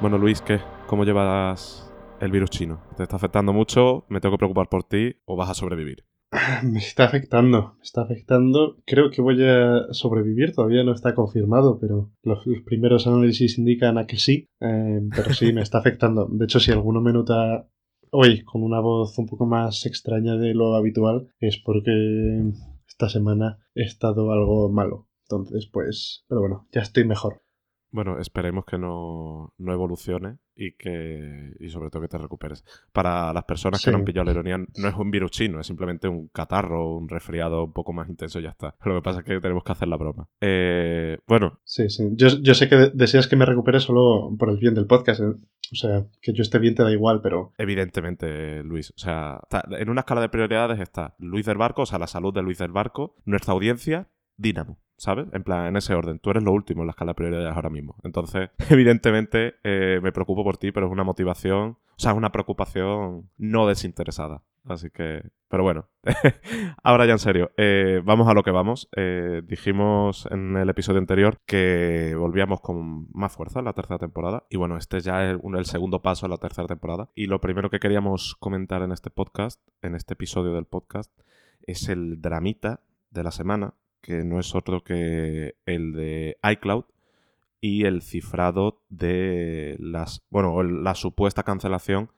Bueno, Luis, ¿qué? ¿Cómo llevas el virus chino? ¿Te está afectando mucho? ¿Me tengo que preocupar por ti o vas a sobrevivir? Me está afectando, me está afectando. Creo que voy a sobrevivir, todavía no está confirmado, pero los, primeros análisis indican a que sí. Eh, pero sí, me está afectando. De hecho, si alguno me nota hoy con una voz un poco más extraña de lo habitual, es porque esta semana he estado algo malo. Entonces, pues, pero bueno, ya estoy mejor. Bueno, esperemos que no, evolucione y que y sobre todo que te recuperes. Para las personas que no han pillado la ironía, no es un virus chino, es simplemente un catarro, un resfriado un poco más intenso y ya está. Lo que pasa es que tenemos que hacer la broma. Eh, bueno. Sí, sí. Yo, sé que deseas que me recupere solo por el bien del podcast. ¿eh? O sea, que yo esté bien te da igual, pero... Evidentemente, Luis. O sea, en una escala de prioridades está Luis del Barco, o sea, la salud de Luis del Barco, nuestra audiencia, Dínamo. ¿Sabes? En plan, en ese orden. Tú eres lo último en la escala de prioridades ahora mismo. Entonces, evidentemente, eh, me preocupo por ti, pero es una motivación, o sea, es una preocupación no desinteresada. Así que, pero bueno, ahora ya en serio, eh, vamos a lo que vamos. Eh, dijimos en el episodio anterior que volvíamos con más fuerza en la tercera temporada. Y bueno, este ya es el segundo paso en la tercera temporada. Y lo primero que queríamos comentar en este podcast, en este episodio del podcast, es el dramita de la semana, que no es otro que el de iCloud y el cifrado de las, bueno, la supuesta cancelación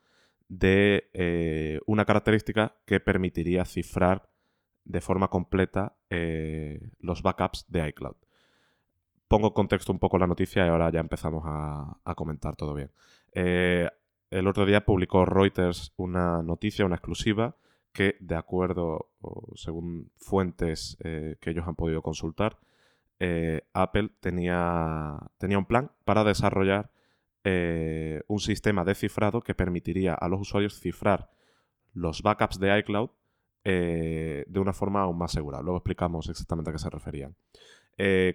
de eh, una característica que permitiría cifrar de forma completa eh, los backups de iCloud. Pongo contexto un poco la noticia y ahora ya empezamos a, comentar todo bien. Eh, el otro día publicó Reuters una noticia, una exclusiva, que, de acuerdo, o según fuentes eh, que ellos han podido consultar, eh, Apple tenía, tenía, un plan para desarrollar eh, un sistema de cifrado que permitiría a los usuarios cifrar los backups de iCloud de una forma aún más segura. Luego explicamos exactamente a qué se referían.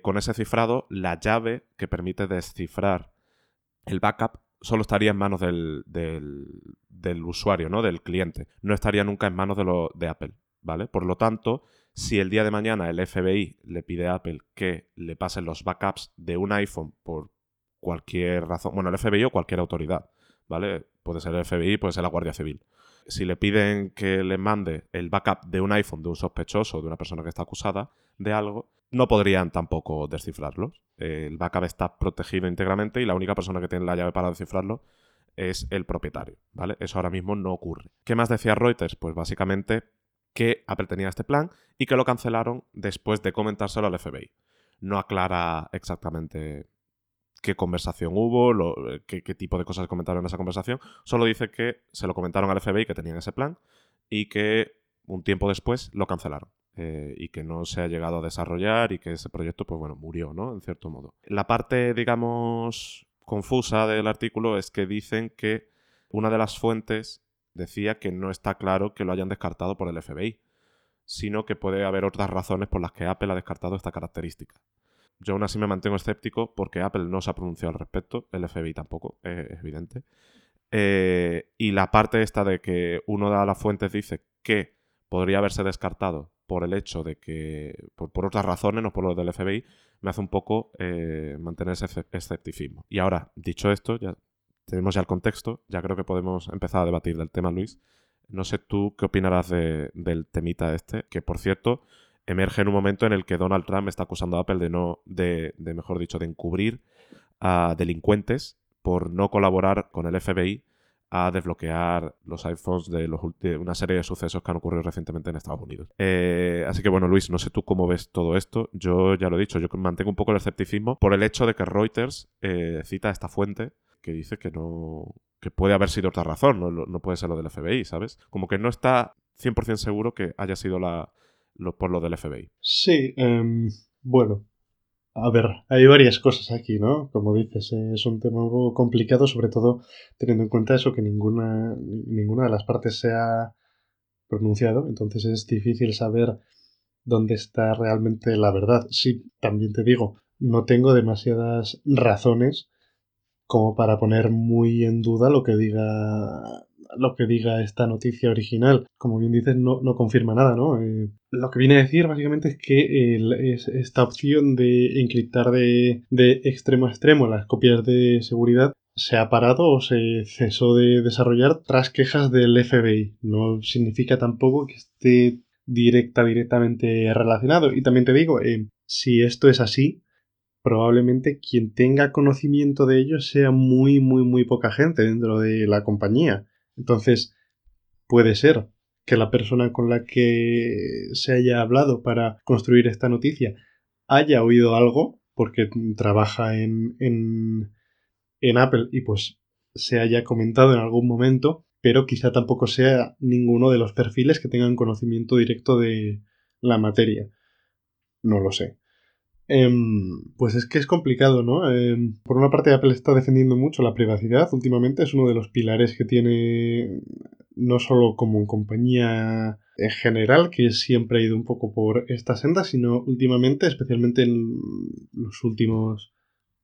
con ese cifrado, la llave que permite descifrar el backup solo estaría en manos del, del, usuario, ¿no? Del cliente. No estaría nunca en manos de, lo, de Apple, ¿vale? Por lo tanto, si el día de mañana el FBI le pide a Apple que le pasen los backups de un iPhone por cualquier razón, bueno, el FBI o cualquier autoridad, ¿vale? Puede ser el FBI, puede ser la Guardia Civil. Si le piden que le mande el backup de un iPhone de un sospechoso, de una persona que está acusada de algo, no podrían tampoco descifrarlos. El backup está protegido íntegramente y la única persona que tiene la llave para descifrarlo es el propietario, ¿vale? Eso ahora mismo no ocurre. ¿Qué más decía Reuters? Pues básicamente que Apple este plan y que lo cancelaron después de comentárselo al FBI. No aclara exactamente qué conversación hubo, qué, qué, tipo de cosas comentaron en esa conversación. Solo dice que se lo comentaron al FBI que tenían ese plan y que un tiempo después lo cancelaron. Eh, y que no se ha llegado a desarrollar y que ese proyecto, pues bueno, murió, ¿no? En cierto modo. La parte, digamos, confusa del artículo es que dicen que una de las fuentes decía que no está claro que lo hayan descartado por el FBI, sino que puede haber otras razones por las que Apple ha descartado esta característica. Yo aún así me mantengo escéptico porque Apple no se ha pronunciado al respecto, el FBI tampoco, es evidente. Eh, y la parte esta de que uno de las fuentes dice que podría haberse descartado por el hecho de que, por, otras razones, no por lo del FBI, me hace un poco eh, mantener ese escepticismo. Y ahora, dicho esto, ya tenemos ya el contexto, ya creo que podemos empezar a debatir del tema, Luis. No sé tú qué opinarás del temita este, que por cierto emerge en un momento en el que Donald Trump está acusando a Apple de no, de, de mejor dicho, de encubrir a delincuentes por no colaborar con el FBI a desbloquear los iPhones de, los, una serie de sucesos que han ocurrido recientemente en Estados Unidos. Eh, así que bueno, Luis, no sé tú cómo ves todo esto. Yo ya lo he dicho, yo mantengo un poco el escepticismo por el hecho de que Reuters eh, cita esta fuente que dice que no que puede haber sido otra razón, no, puede ser lo del FBI, ¿sabes? Como que no está 100% seguro que haya sido la, por lo del FBI. Sí, em, bueno, a ver, hay varias cosas aquí, ¿no? Como dices, es un tema complicado, sobre todo teniendo en cuenta eso, que ninguna, ninguna de las partes se ha pronunciado, entonces es difícil saber dónde está realmente la verdad. Sí, también te digo, no tengo demasiadas razones como para poner muy en duda lo que diga lo que diga esta noticia original. Como bien dices, no, no confirma nada, ¿no? Eh, lo que viene a decir básicamente es que esta opción de encriptar de, de, extremo a extremo las copias de seguridad se ha parado o se cesó de desarrollar tras quejas del FBI. No significa tampoco que esté directa, directamente relacionado. Y también te digo, eh, si esto es así, probablemente quien tenga conocimiento de ello sea muy, muy, muy poca gente dentro de la compañía. Entonces, puede ser que la persona con la que se haya hablado para construir esta noticia haya oído algo, porque trabaja en, en, en Apple y pues se haya comentado en algún momento, pero quizá tampoco sea ninguno de los perfiles que tengan conocimiento directo de la materia. No lo sé. Em, pues es que es complicado, ¿no? Em, por una parte Apple está defendiendo mucho la privacidad últimamente, es uno de los pilares que tiene no solo como compañía en general, que siempre ha ido un poco por esta senda, sino últimamente, especialmente en los últimos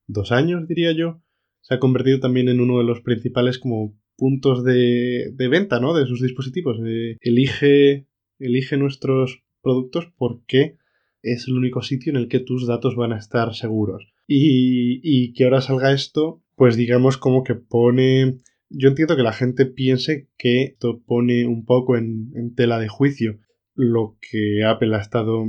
dos años, diría yo, se ha convertido también en uno de los principales como puntos de, venta, ¿no? De sus dispositivos. elige, elige nuestros productos porque es el único sitio en el que tus datos van a estar seguros. Y, y que ahora salga esto, pues digamos como que pone... Yo entiendo que la gente piense que esto pone un poco en, tela de juicio lo que Apple ha estado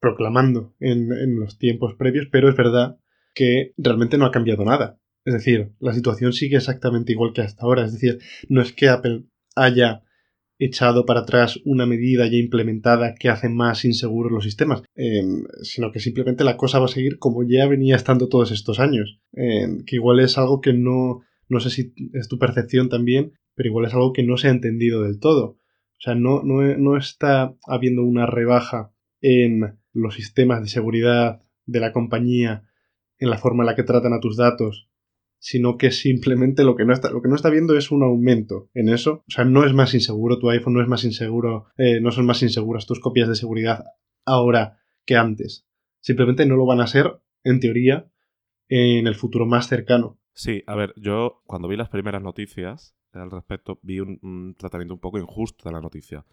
proclamando en, en los tiempos previos, pero es verdad que realmente no ha cambiado nada. Es decir, la situación sigue exactamente igual que hasta ahora. Es decir, no es que Apple haya echado para atrás una medida ya implementada que hace más inseguros los sistemas, em, sino que simplemente la cosa va a seguir como ya venía estando todos estos años. Em, que igual es algo que no, no sé si es tu percepción también, pero igual es algo que no se ha entendido del todo. O sea, no, no, no está habiendo una rebaja en los sistemas de seguridad de la compañía, en la forma en la que tratan a tus datos, sino que simplemente lo que no está, lo que no está viendo es un aumento en eso. O sea, no es más inseguro tu iPhone, no es más inseguro, eh, no son más inseguras tus copias de seguridad ahora que antes. Simplemente no lo van a ser, en teoría, en el futuro más cercano. Sí, a ver, yo cuando vi las primeras noticias al respecto, vi un, tratamiento un poco injusto de la noticia.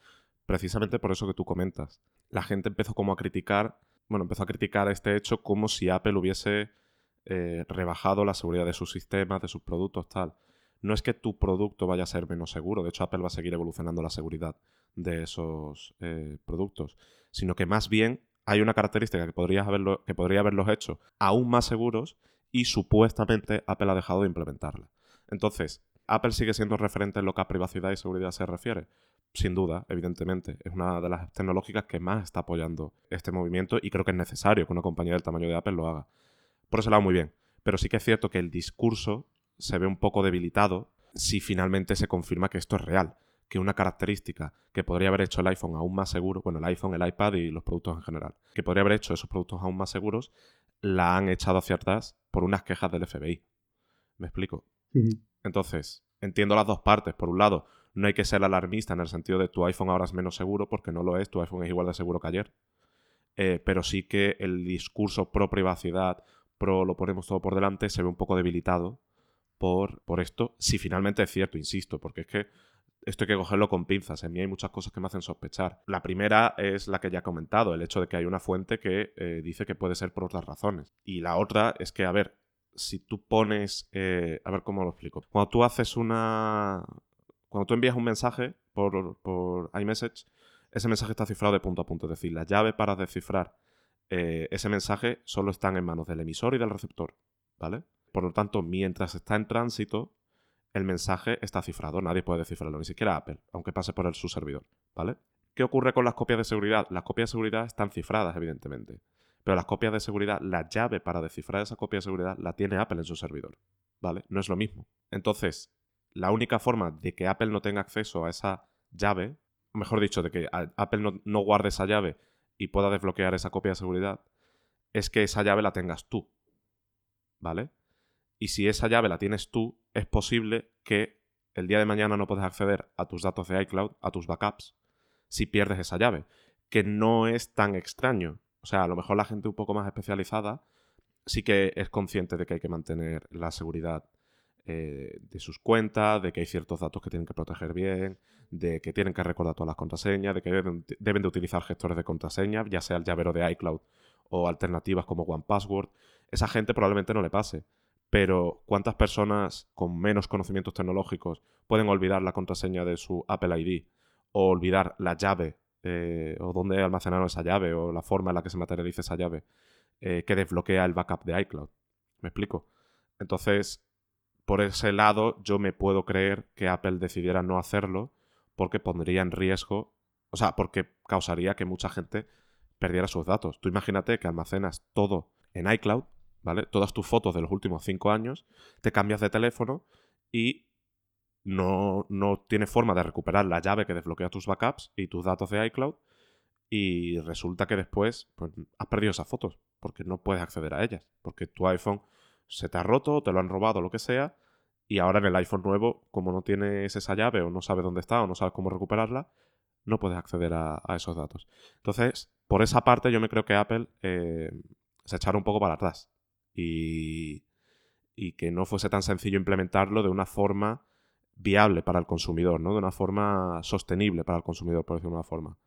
Precisamente por eso que tú comentas. La gente empezó como a criticar, bueno, empezó a criticar este hecho como si Apple hubiese eh, rebajado la seguridad de sus sistemas, de sus productos, tal. No es que tu producto vaya a ser menos seguro, de hecho Apple va a seguir evolucionando la seguridad de esos eh, productos, sino que más bien hay una característica que, podría haberlo, que podría haberlos hecho aún más seguros y supuestamente Apple ha dejado de implementarla. Entonces, ¿Apple sigue siendo referente en lo que a privacidad y seguridad se refiere? Sin duda, evidentemente. Es una de las tecnológicas que más está apoyando este movimiento y creo que es necesario que una compañía del tamaño de Apple lo haga. Por ese lado, muy bien. Pero sí que es cierto que el discurso se ve un poco debilitado si finalmente se confirma que esto es real. Que una característica que podría haber hecho el iPhone aún más seguro, bueno, el iPhone, el iPad y los productos en general, que podría haber hecho esos productos aún más seguros, la han echado hacia atrás por unas quejas del FBI. ¿Me explico? Entonces, entiendo las dos partes. Por un lado, no hay que ser alarmista en el sentido de tu iPhone ahora es menos seguro, porque no lo es, tu iPhone es igual de seguro que ayer. Eh, pero sí que el discurso pro privacidad lo ponemos todo por delante, se ve un poco debilitado por, por esto, si finalmente es cierto, insisto, porque es que esto hay que cogerlo con pinzas. En mí hay muchas cosas que me hacen sospechar. La primera es la que ya he comentado, el hecho de que hay una fuente que eh, dice que puede ser por otras razones. Y la otra es que, a ver, si tú pones... Eh, a ver cómo lo explico. Cuando tú haces una... Cuando tú envías un mensaje por, por iMessage, ese mensaje está cifrado de punto a punto. Es decir, la llave para descifrar eh, ese mensaje solo está en manos del emisor y del receptor, ¿vale? Por lo tanto, mientras está en tránsito, el mensaje está cifrado, nadie puede descifrarlo, ni siquiera Apple, aunque pase por el, su servidor, ¿vale? ¿Qué ocurre con las copias de seguridad? Las copias de seguridad están cifradas, evidentemente, pero las copias de seguridad, la llave para descifrar esa copia de seguridad la tiene Apple en su servidor, ¿vale? No es lo mismo. Entonces, la única forma de que Apple no tenga acceso a esa llave, mejor dicho, de que Apple no, no guarde esa llave y pueda desbloquear esa copia de seguridad, es que esa llave la tengas tú. ¿Vale? Y si esa llave la tienes tú, es posible que el día de mañana no puedas acceder a tus datos de iCloud, a tus backups, si pierdes esa llave. Que no es tan extraño. O sea, a lo mejor la gente un poco más especializada sí que es consciente de que hay que mantener la seguridad eh, de sus cuentas, de que hay ciertos datos que tienen que proteger bien, de que tienen que recordar todas las contraseñas, de que deben, de utilizar gestores de contraseñas, ya sea el llavero de iCloud o alternativas como OnePassword. Esa gente probablemente no le pase. pero ¿cuántas personas con menos conocimientos tecnológicos pueden olvidar la contraseña de su Apple ID o olvidar la llave eh, o dónde almacenaron esa llave o la forma en la que se materializa esa llave eh, que desbloquea el backup de iCloud? ¿Me explico? Entonces, por ese lado, yo me puedo creer que Apple decidiera no hacerlo porque pondría en riesgo, o sea, porque causaría que mucha gente perdiera sus datos. Tú imagínate que almacenas todo en iCloud, ¿vale? Todas tus fotos de los últimos cinco años, te cambias de teléfono y no, no tienes forma de recuperar la llave que desbloquea tus backups y tus datos de iCloud y resulta que después pues, has perdido esas fotos porque no puedes acceder a ellas, porque tu iPhone se te ha roto, te lo han robado, lo que sea, y ahora en el iPhone nuevo, como no tienes esa llave o no sabes dónde está o no sabes cómo recuperarla, no puedes acceder a, esos datos. Entonces, por esa parte yo me creo que Apple eh, se echara un poco para atrás y, y que no fuese tan sencillo implementarlo de una forma viable para el consumidor, ¿no? De una forma sostenible para el consumidor, por decirlo de una forma.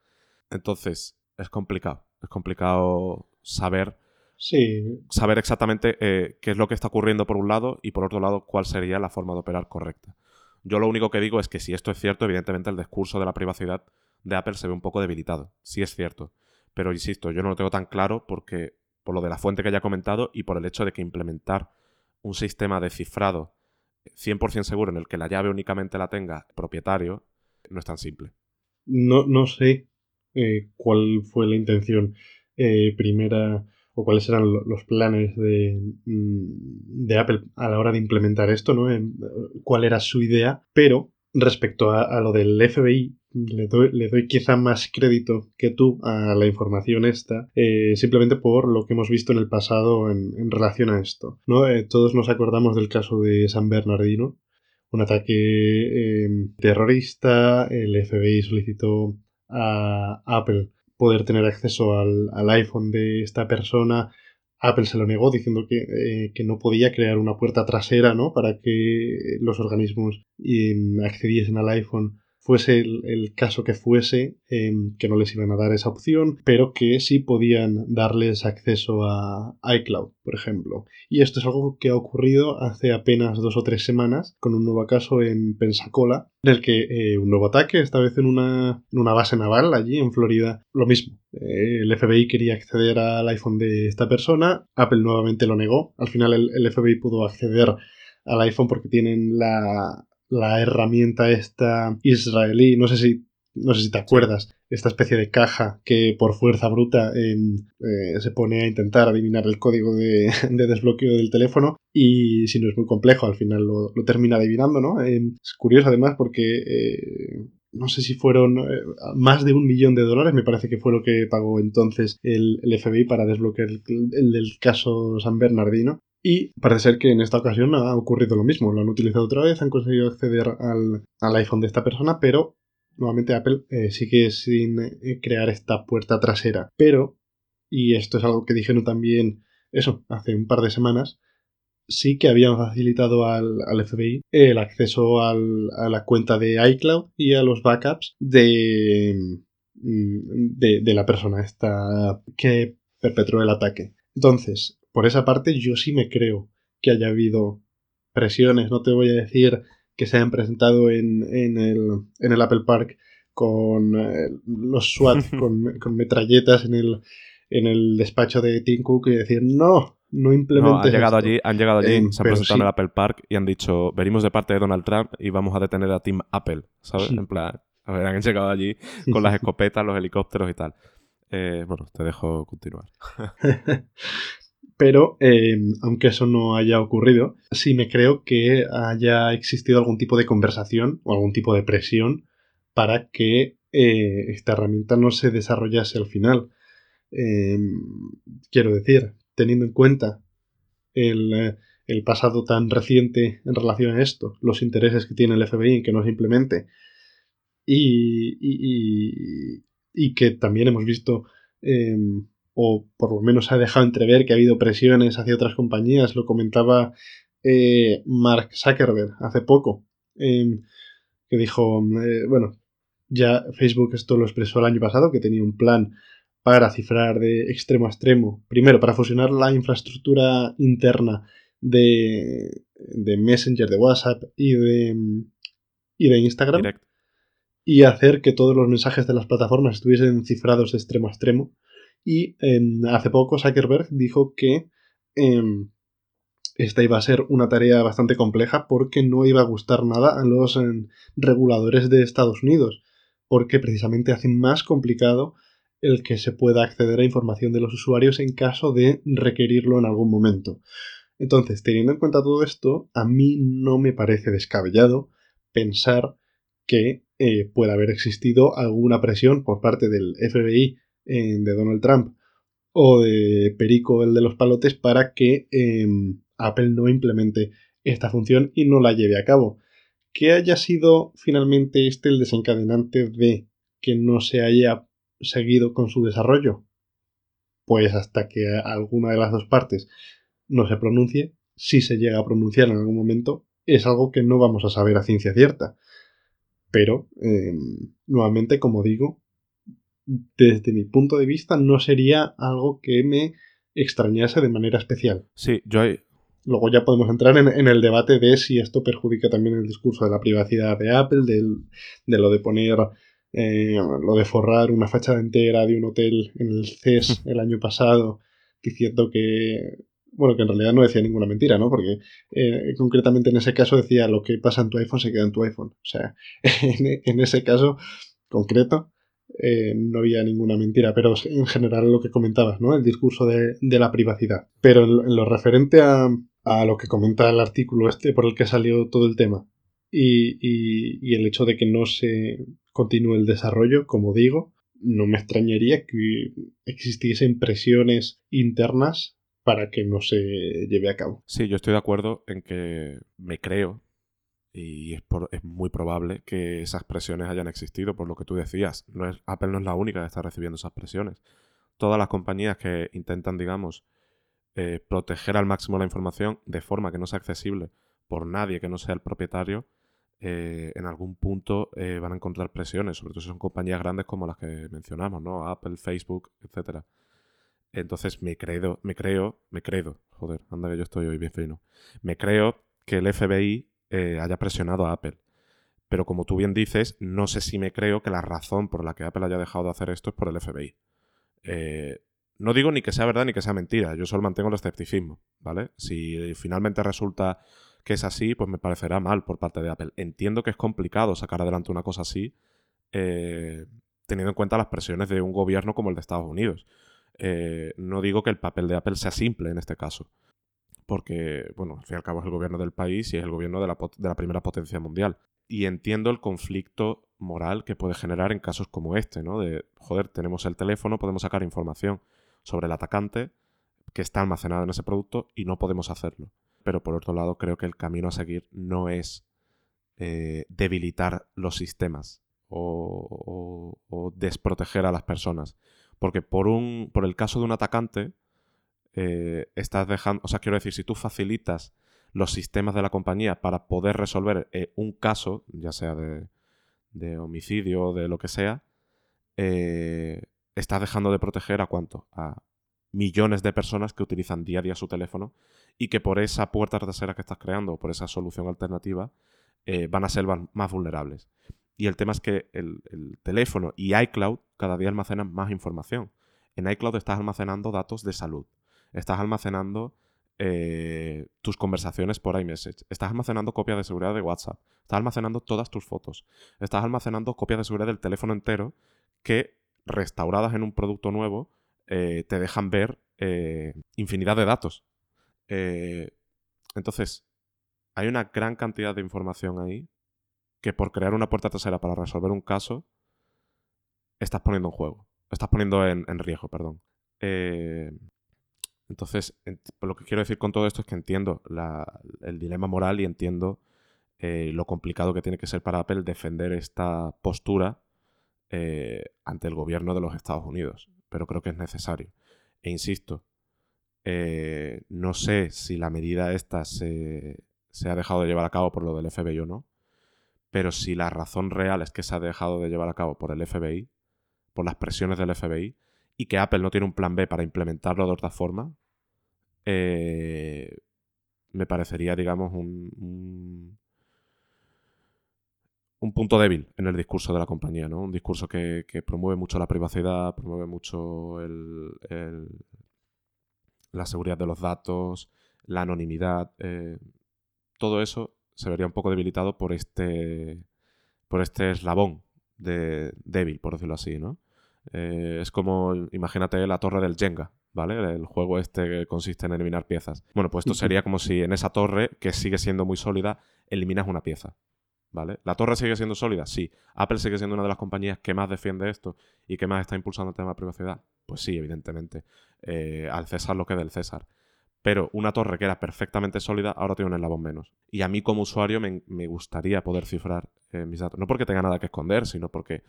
Entonces, es complicado. Es complicado saber Sí. Saber exactamente eh, qué es lo que está ocurriendo por un lado y por otro lado cuál sería la forma de operar correcta. Yo lo único que digo es que si esto es cierto, evidentemente el discurso de la privacidad de Apple se ve un poco debilitado. Sí es cierto. Pero insisto, yo no lo tengo tan claro porque por lo de la fuente que ya he comentado y por el hecho de que implementar un sistema de cifrado 100% seguro en el que la llave únicamente la tenga propietario no es tan simple. No, no sé eh, cuál fue la intención eh, primera o cuáles eran los planes de, mm, de, Apple a la hora de implementar esto, ¿no? cuál era su idea, pero respecto a, lo del FBI, le doy, le doy, quizá más crédito que tú a la información esta, eh, simplemente por lo que hemos visto en el pasado en, relación a esto. ¿no? Eh, todos nos acordamos del caso de San Bernardino, un ataque eh, terrorista, el FBI solicitó a Apple poder tener acceso al, iPhone de esta persona. Apple se lo negó diciendo que, eh, que, no podía crear una puerta trasera ¿no? para que los organismos mm, accediesen al iPhone fuese el, caso que fuese, em, que no les iban a dar esa opción, pero que sí podían darles acceso a iCloud, por ejemplo. Y esto es algo que ha ocurrido hace apenas dos o tres semanas con un nuevo caso en Pensacola, en el que eh, un nuevo ataque, esta vez en una, en una, base naval allí en Florida, lo mismo. Eh, el FBI quería acceder al iPhone de esta persona, Apple nuevamente lo negó, al final el FBI pudo acceder al iPhone porque tienen la, la herramienta esta israelí, no sé si, no sé si te acuerdas, esta especie de caja que por fuerza bruta em, eh, se pone a intentar adivinar el código de, desbloqueo del teléfono y si no es muy complejo al final lo, termina adivinando, ¿no? Em, es curioso además porque... Eh, no sé si fueron eh, más de un millón de dólares, me parece que fue lo que pagó entonces el, FBI para desbloquear el, el, caso San Bernardino. Y parece ser que en esta ocasión ha ocurrido lo mismo. Lo han utilizado otra vez, han conseguido acceder al, iPhone de esta persona, pero nuevamente Apple eh, sigue sin eh, crear esta puerta trasera. Pero, y esto es algo que dijeron también, eso, hace un par de semanas, sí que habían facilitado al, FBI el acceso a la cuenta de iCloud y a los backups de, mm, de, de la persona esta que perpetró el ataque. Entonces, por esa parte yo sí me creo que haya habido presiones. No te voy a decir que se hayan presentado en, el, Apple Park con eh, los SWAT, con, metralletas en el, en el despacho de Tim Cook y decir, no, no implementes han llegado allí, han llegado allí, em, se han presentado en el Apple Park y han dicho, venimos de parte de Donald Trump y vamos a detener a Team Apple, ¿sabes? En plan, a ver, han llegado allí con las escopetas, los helicópteros y tal. Eh, bueno, te dejo continuar. pero eh, aunque eso no haya ocurrido, sí me creo que haya existido algún tipo de conversación o algún tipo de presión para que eh, esta herramienta no se desarrollase al final. Em, quiero decir, teniendo en cuenta el, pasado tan reciente en relación a esto, los intereses que tiene el FBI en que no se implemente, y, y, que también hemos visto em, o por lo menos ha dejado entrever que ha habido presiones hacia otras compañías. Lo comentaba eh, Mark Zuckerberg hace poco, em, que dijo, eh, bueno, ya Facebook esto lo expresó el año pasado, que tenía un plan para cifrar de extremo a extremo. Primero, para fusionar la infraestructura interna de, de Messenger, de WhatsApp y de, y de Instagram. Y hacer que todos los mensajes de las plataformas estuviesen cifrados de extremo a extremo. Y em, hace poco Zuckerberg dijo que em, esta iba a ser una tarea bastante compleja porque no iba a gustar nada a los em, reguladores de Estados Unidos, porque precisamente hace más complicado el que se pueda acceder a información de los usuarios en caso de requerirlo en algún momento. Entonces, teniendo en cuenta todo esto, a mí no me parece descabellado pensar que eh, pueda haber existido alguna presión por parte del FBI de Donald Trump o de Perico, el de los palotes, para que em, Apple no implemente esta función y no la lleve a cabo. Que haya sido finalmente este el desencadenante de que no se haya seguido con su desarrollo. Pues hasta que alguna de las dos partes no se pronuncie, si se llega a pronunciar en algún momento, es algo que no vamos a saber a ciencia cierta. Pero, em, nuevamente, como digo, desde mi punto de vista, no sería algo que me extrañase de manera especial. Sí, yo hay... Luego ya podemos entrar en, el debate de si esto perjudica también el discurso de la privacidad de Apple, de lo de poner, eh, lo de forrar una fachada entera de un hotel en el CES el año pasado, diciendo que bueno, que en realidad no decía ninguna mentira, ¿no? Porque eh, concretamente en ese caso decía lo que pasa en tu iPhone se queda en tu iPhone. O sea, en, ese caso concreto eh, no había ninguna mentira, pero en general lo que comentabas, ¿no? El discurso de, la privacidad. Pero en, lo referente a, lo que comenta el artículo este por el que salió todo el tema y, y el hecho de que no se continúe el desarrollo, como digo, no me extrañaría que existiesen presiones internas para que no se lleve a cabo. Sí, yo estoy de acuerdo en que me creo y es, es, muy probable que esas presiones hayan existido por lo que tú decías. No es, Apple no es la única que está recibiendo esas presiones. Todas las compañías que intentan, digamos, eh, proteger al máximo la información de forma que no sea accesible por nadie que no sea el propietario, eh, en algún punto eh, van a encontrar presiones, sobre todo si son compañías grandes como las que mencionamos, ¿no? Apple, Facebook, etcétera. Entonces me creo, me creo, me creo, joder, anda que yo estoy hoy bien fino. Me creo que el FBI eh, haya presionado a Apple. Pero como tú bien dices, no sé si me creo que la razón por la que Apple haya dejado de hacer esto es por el FBI. Eh, no digo ni que sea verdad ni que sea mentira, yo solo mantengo el escepticismo, ¿vale? Si finalmente resulta que es así, pues me parecerá mal por parte de Apple. Entiendo que es complicado sacar adelante una cosa así, eh, teniendo en cuenta las presiones de un gobierno como el de Estados Unidos. No digo que el papel de Apple sea simple en este caso, porque, bueno, al fin y al cabo es el gobierno del país y es el gobierno de la, primera potencia mundial. Y entiendo el conflicto moral que puede generar en casos como este, ¿no? De, joder, tenemos el teléfono, podemos sacar información sobre el atacante que está almacenado en ese producto y no podemos hacerlo. Pero por otro lado, creo que el camino a seguir no es eh, debilitar los sistemas o, desproteger a las personas, porque por, un, por el caso de un atacante, eh, estás dejando, o sea, quiero decir, si tú facilitas los sistemas de la compañía para poder resolver eh, un caso, ya sea de, homicidio o de lo que sea, eh, estás dejando de proteger a cuánto? A millones de personas que utilizan día a día su teléfono y que por esa puerta trasera que estás creando, por esa solución alternativa, van a ser más vulnerables. Y el tema es que el, teléfono y iCloud cada día almacenan más información. En iCloud estás almacenando datos de salud. Estás almacenando eh, tus conversaciones por iMessage. Estás almacenando copias de seguridad de WhatsApp. Estás almacenando todas tus fotos. Estás almacenando copias de seguridad del teléfono entero que, restauradas en un producto nuevo, eh, te dejan ver eh, infinidad de datos. entonces, hay una gran cantidad de información ahí que por crear una puerta trasera para resolver un caso, estás poniendo en juego. Estás poniendo en, riesgo, perdón. Eh, entonces, lo que quiero decir con todo esto es que entiendo el dilema moral y entiendo eh, lo complicado que tiene que ser para Apple defender esta postura eh, ante el gobierno de los Estados Unidos. Pero creo que es necesario. E insisto, no sé si la medida esta se, se, ha dejado de llevar a cabo por lo del FBI o no. Pero si la razón real es que se ha dejado de llevar a cabo por el FBI, por las presiones del FBI, y que Apple no tiene un plan B para implementarlo de otra forma, eh, me parecería, digamos, un, un, punto débil en el discurso de la compañía, ¿no? Un discurso que, promueve mucho la privacidad, promueve mucho la seguridad de los datos, la anonimidad. Eh, todo eso se vería un poco debilitado por este, por este eslabón de débil, por decirlo así, ¿no? Eh, es como, imagínate la torre del Jenga, ¿vale? El juego este consiste en eliminar piezas. Bueno, pues esto sería como si en esa torre, que sigue siendo muy sólida, eliminas una pieza. ¿Vale? ¿La torre sigue siendo sólida? Sí. ¿Apple sigue siendo una de las compañías que más defiende esto y que más está impulsando el tema de privacidad? Pues sí, evidentemente. Eh, al César lo que del César. Pero una torre que era perfectamente sólida ahora tiene un eslabón menos. Y a mí como usuario me, gustaría poder cifrar eh, mis datos. No porque tenga nada que esconder, sino porque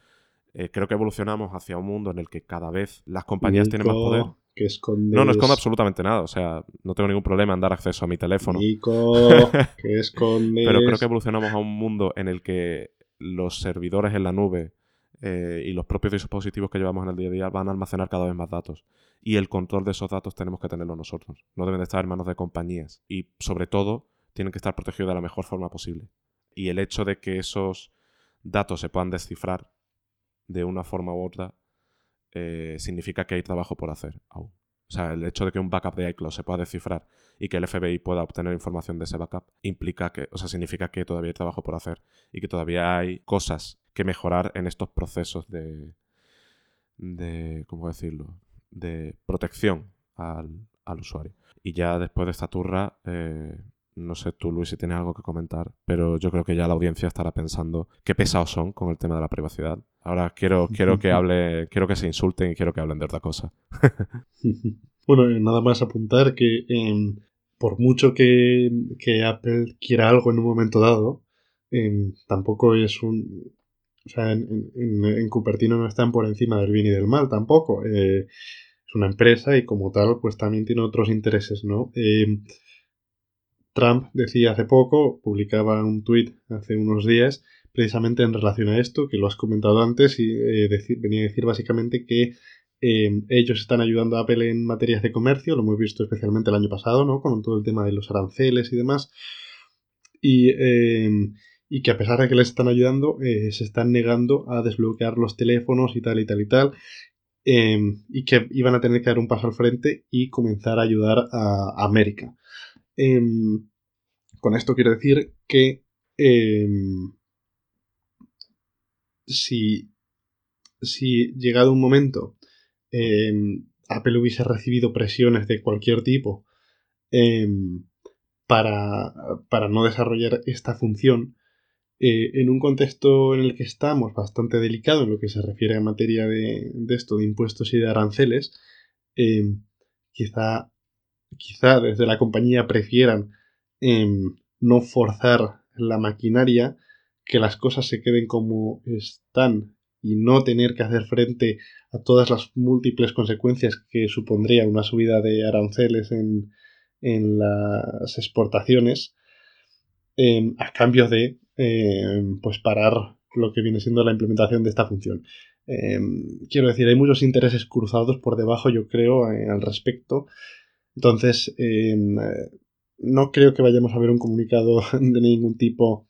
eh, creo que evolucionamos hacia un mundo en el que cada vez las compañías tienen más poder. Que No, no escondo absolutamente nada. O sea, no tengo ningún problema en dar acceso a mi teléfono. Nico, que escondes. Pero creo que evolucionamos a un mundo en el que los servidores en la nube eh, y los propios dispositivos que llevamos en el día a día van a almacenar cada vez más datos. Y el control de esos datos tenemos que tenerlo nosotros. No deben de estar en manos de compañías. Y sobre todo, tienen que estar protegidos de la mejor forma posible. Y el hecho de que esos datos se puedan descifrar de una forma u otra, eh, significa que hay trabajo por hacer aún. O sea, el hecho de que un backup de iCloud se pueda descifrar y que el FBI pueda obtener información de ese backup implica que, o sea, significa que todavía hay trabajo por hacer y que todavía hay cosas que mejorar en estos procesos de, de ¿cómo decirlo? De protección al, al usuario. Y ya después de esta turra, eh, no sé tú, Luis, si tienes algo que comentar, pero yo creo que ya la audiencia estará pensando qué pesados son con el tema de la privacidad. Ahora quiero, quiero que hable, quiero que se insulten y quiero que hablen de otra cosa. bueno, eh, nada más apuntar que em, por mucho que, Apple quiera algo en un momento dado, em, tampoco es un. O sea, en, Cupertino no están por encima del bien y del mal tampoco. Eh, es una empresa y como tal, pues también tiene otros intereses, ¿no? Trump decía hace poco, publicaba un tuit hace unos días, precisamente en relación a esto, que lo has comentado antes, y eh, venía a decir básicamente que eh, ellos están ayudando a Apple en materias de comercio, lo hemos visto especialmente el año pasado, ¿no? Con todo el tema de los aranceles y demás. Y, eh, que a pesar de que les están ayudando, se están negando a desbloquear los teléfonos y tal y tal y tal. y que iban a tener que dar un paso al frente y comenzar a ayudar a América. Em, con esto quiero decir que em, si, si llegado un momento em, Apple hubiese recibido presiones de cualquier tipo para, para, no desarrollar esta función, eh, en un contexto en el que estamos bastante delicado en lo que se refiere a materia de, de esto, de impuestos y de aranceles, quizá quizá desde la compañía prefieran em, no forzar la maquinaria, que las cosas se queden como están y no tener que hacer frente a todas las múltiples consecuencias que supondría una subida de aranceles en, las exportaciones em, a cambio de em, pues parar lo que viene siendo la implementación de esta función. quiero decir, hay muchos intereses cruzados por debajo, yo creo, eh, al respecto. Entonces, em, no creo que vayamos a ver un comunicado de ningún tipo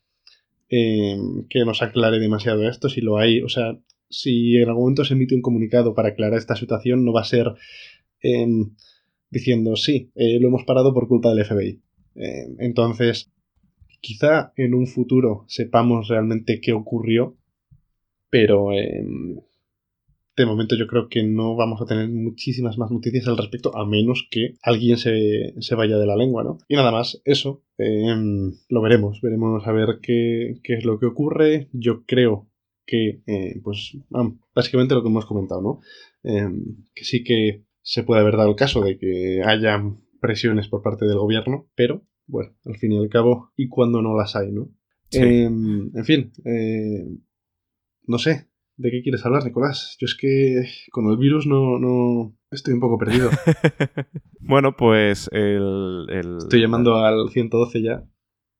em, que nos aclare demasiado esto. Si lo hay, o sea, si en algún momento se emite un comunicado para aclarar esta situación, no va a ser em, diciendo sí, eh, lo hemos parado por culpa del FBI. entonces, quizá en un futuro sepamos realmente qué ocurrió, pero de momento yo creo que no vamos a tener muchísimas más noticias al respecto, a menos que alguien se, vaya de la lengua, ¿no? Y nada más, eso, em, lo veremos, veremos a ver qué, es lo que ocurre. Yo creo que, eh, pues, básicamente lo que hemos comentado, ¿no? Em, que sí que se puede haber dado el caso de que haya presiones por parte del gobierno, pero, bueno, al fin y al cabo, y cuando no las hay, ¿no? Em, en fin, eh, no sé, ¿De qué quieres hablar, Nicolás? Yo es que con el virus no, no... estoy un poco perdido. bueno, pues el, Estoy llamando al 112 ya.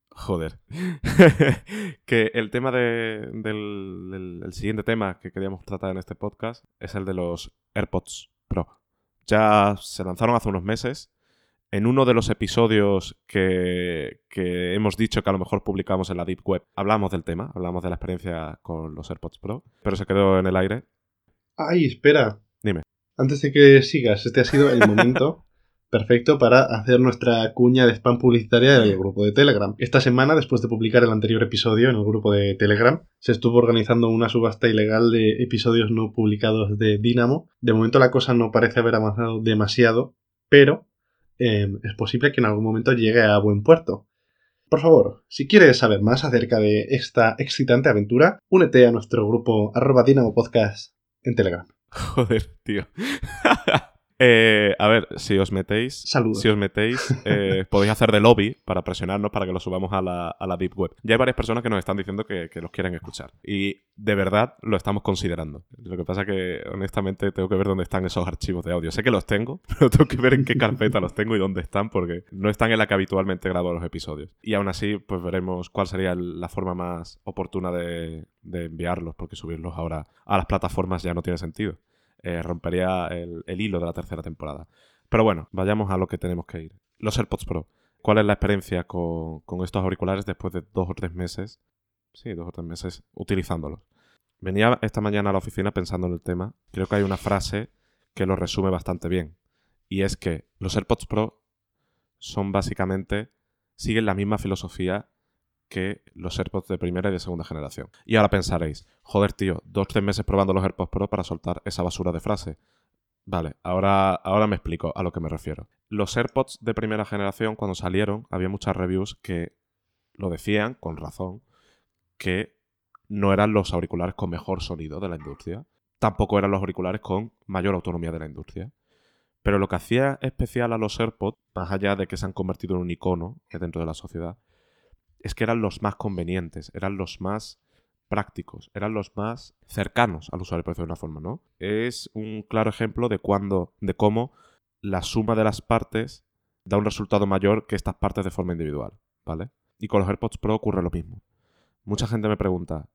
Joder. que el tema de, del, siguiente tema que queríamos tratar en este podcast es el de los AirPods Pro. Ya se lanzaron hace unos meses en uno de los episodios que, que, hemos dicho que a lo mejor publicamos en la Deep Web, hablamos del tema, hablamos de la experiencia con los AirPods Pro, pero se quedó en el aire. Ay, espera. Dime. Antes de que sigas, este ha sido el momento perfecto para hacer nuestra cuña de spam publicitaria del grupo de Telegram. Esta semana, después de publicar el anterior episodio en el grupo de Telegram, se estuvo organizando una subasta ilegal de episodios no publicados de Dynamo. De momento la cosa no parece haber avanzado demasiado, pero Em, es posible que en algún momento llegue a buen puerto. Por favor, si quieres saber más acerca de esta excitante aventura, únete a nuestro grupo Dinamo Podcast en Telegram. Joder, tío. Eh, a ver, si os metéis, si os metéis, eh, podéis hacer de lobby para presionarnos para que lo subamos a la, a la Deep Web. Ya hay varias personas que nos están diciendo que, los quieren escuchar. Y de verdad lo estamos considerando. Lo que pasa es que, honestamente, tengo que ver dónde están esos archivos de audio. Sé que los tengo, pero tengo que ver en qué carpeta los tengo y dónde están, porque no están en la que habitualmente grabo los episodios. Y aún así, pues veremos cuál sería la forma más oportuna de, de enviarlos, porque subirlos ahora a las plataformas ya no tiene sentido. Eh, rompería el, hilo de la tercera temporada. Pero bueno, vayamos a lo que tenemos que ir. Los AirPods Pro. ¿Cuál es la experiencia con, estos auriculares después de dos o tres meses? Sí, dos o tres meses utilizándolos. Venía esta mañana a la oficina pensando en el tema. Creo que hay una frase que lo resume bastante bien. Y es que los AirPods Pro son básicamente, siguen la misma filosofía que los AirPods de primera y de segunda generación. Y ahora pensaréis, joder tío, dos tres meses probando los AirPods Pro para soltar esa basura de frase. Vale, ahora, ahora me explico a lo que me refiero. Los AirPods de primera generación, cuando salieron, había muchas reviews que lo decían, con razón, que no eran los auriculares con mejor sonido de la industria. Tampoco eran los auriculares con mayor autonomía de la industria. Pero lo que hacía especial a los AirPods, más allá de que se han convertido en un icono dentro de la sociedad, es que eran los más convenientes, eran los más prácticos, eran los más cercanos al usuario, por decirlo de una forma, ¿no? Es un claro ejemplo de cuando, de cómo la suma de las partes da un resultado mayor que estas partes de forma individual, ¿vale? Y con los AirPods Pro ocurre lo mismo. Mucha gente me pregunta,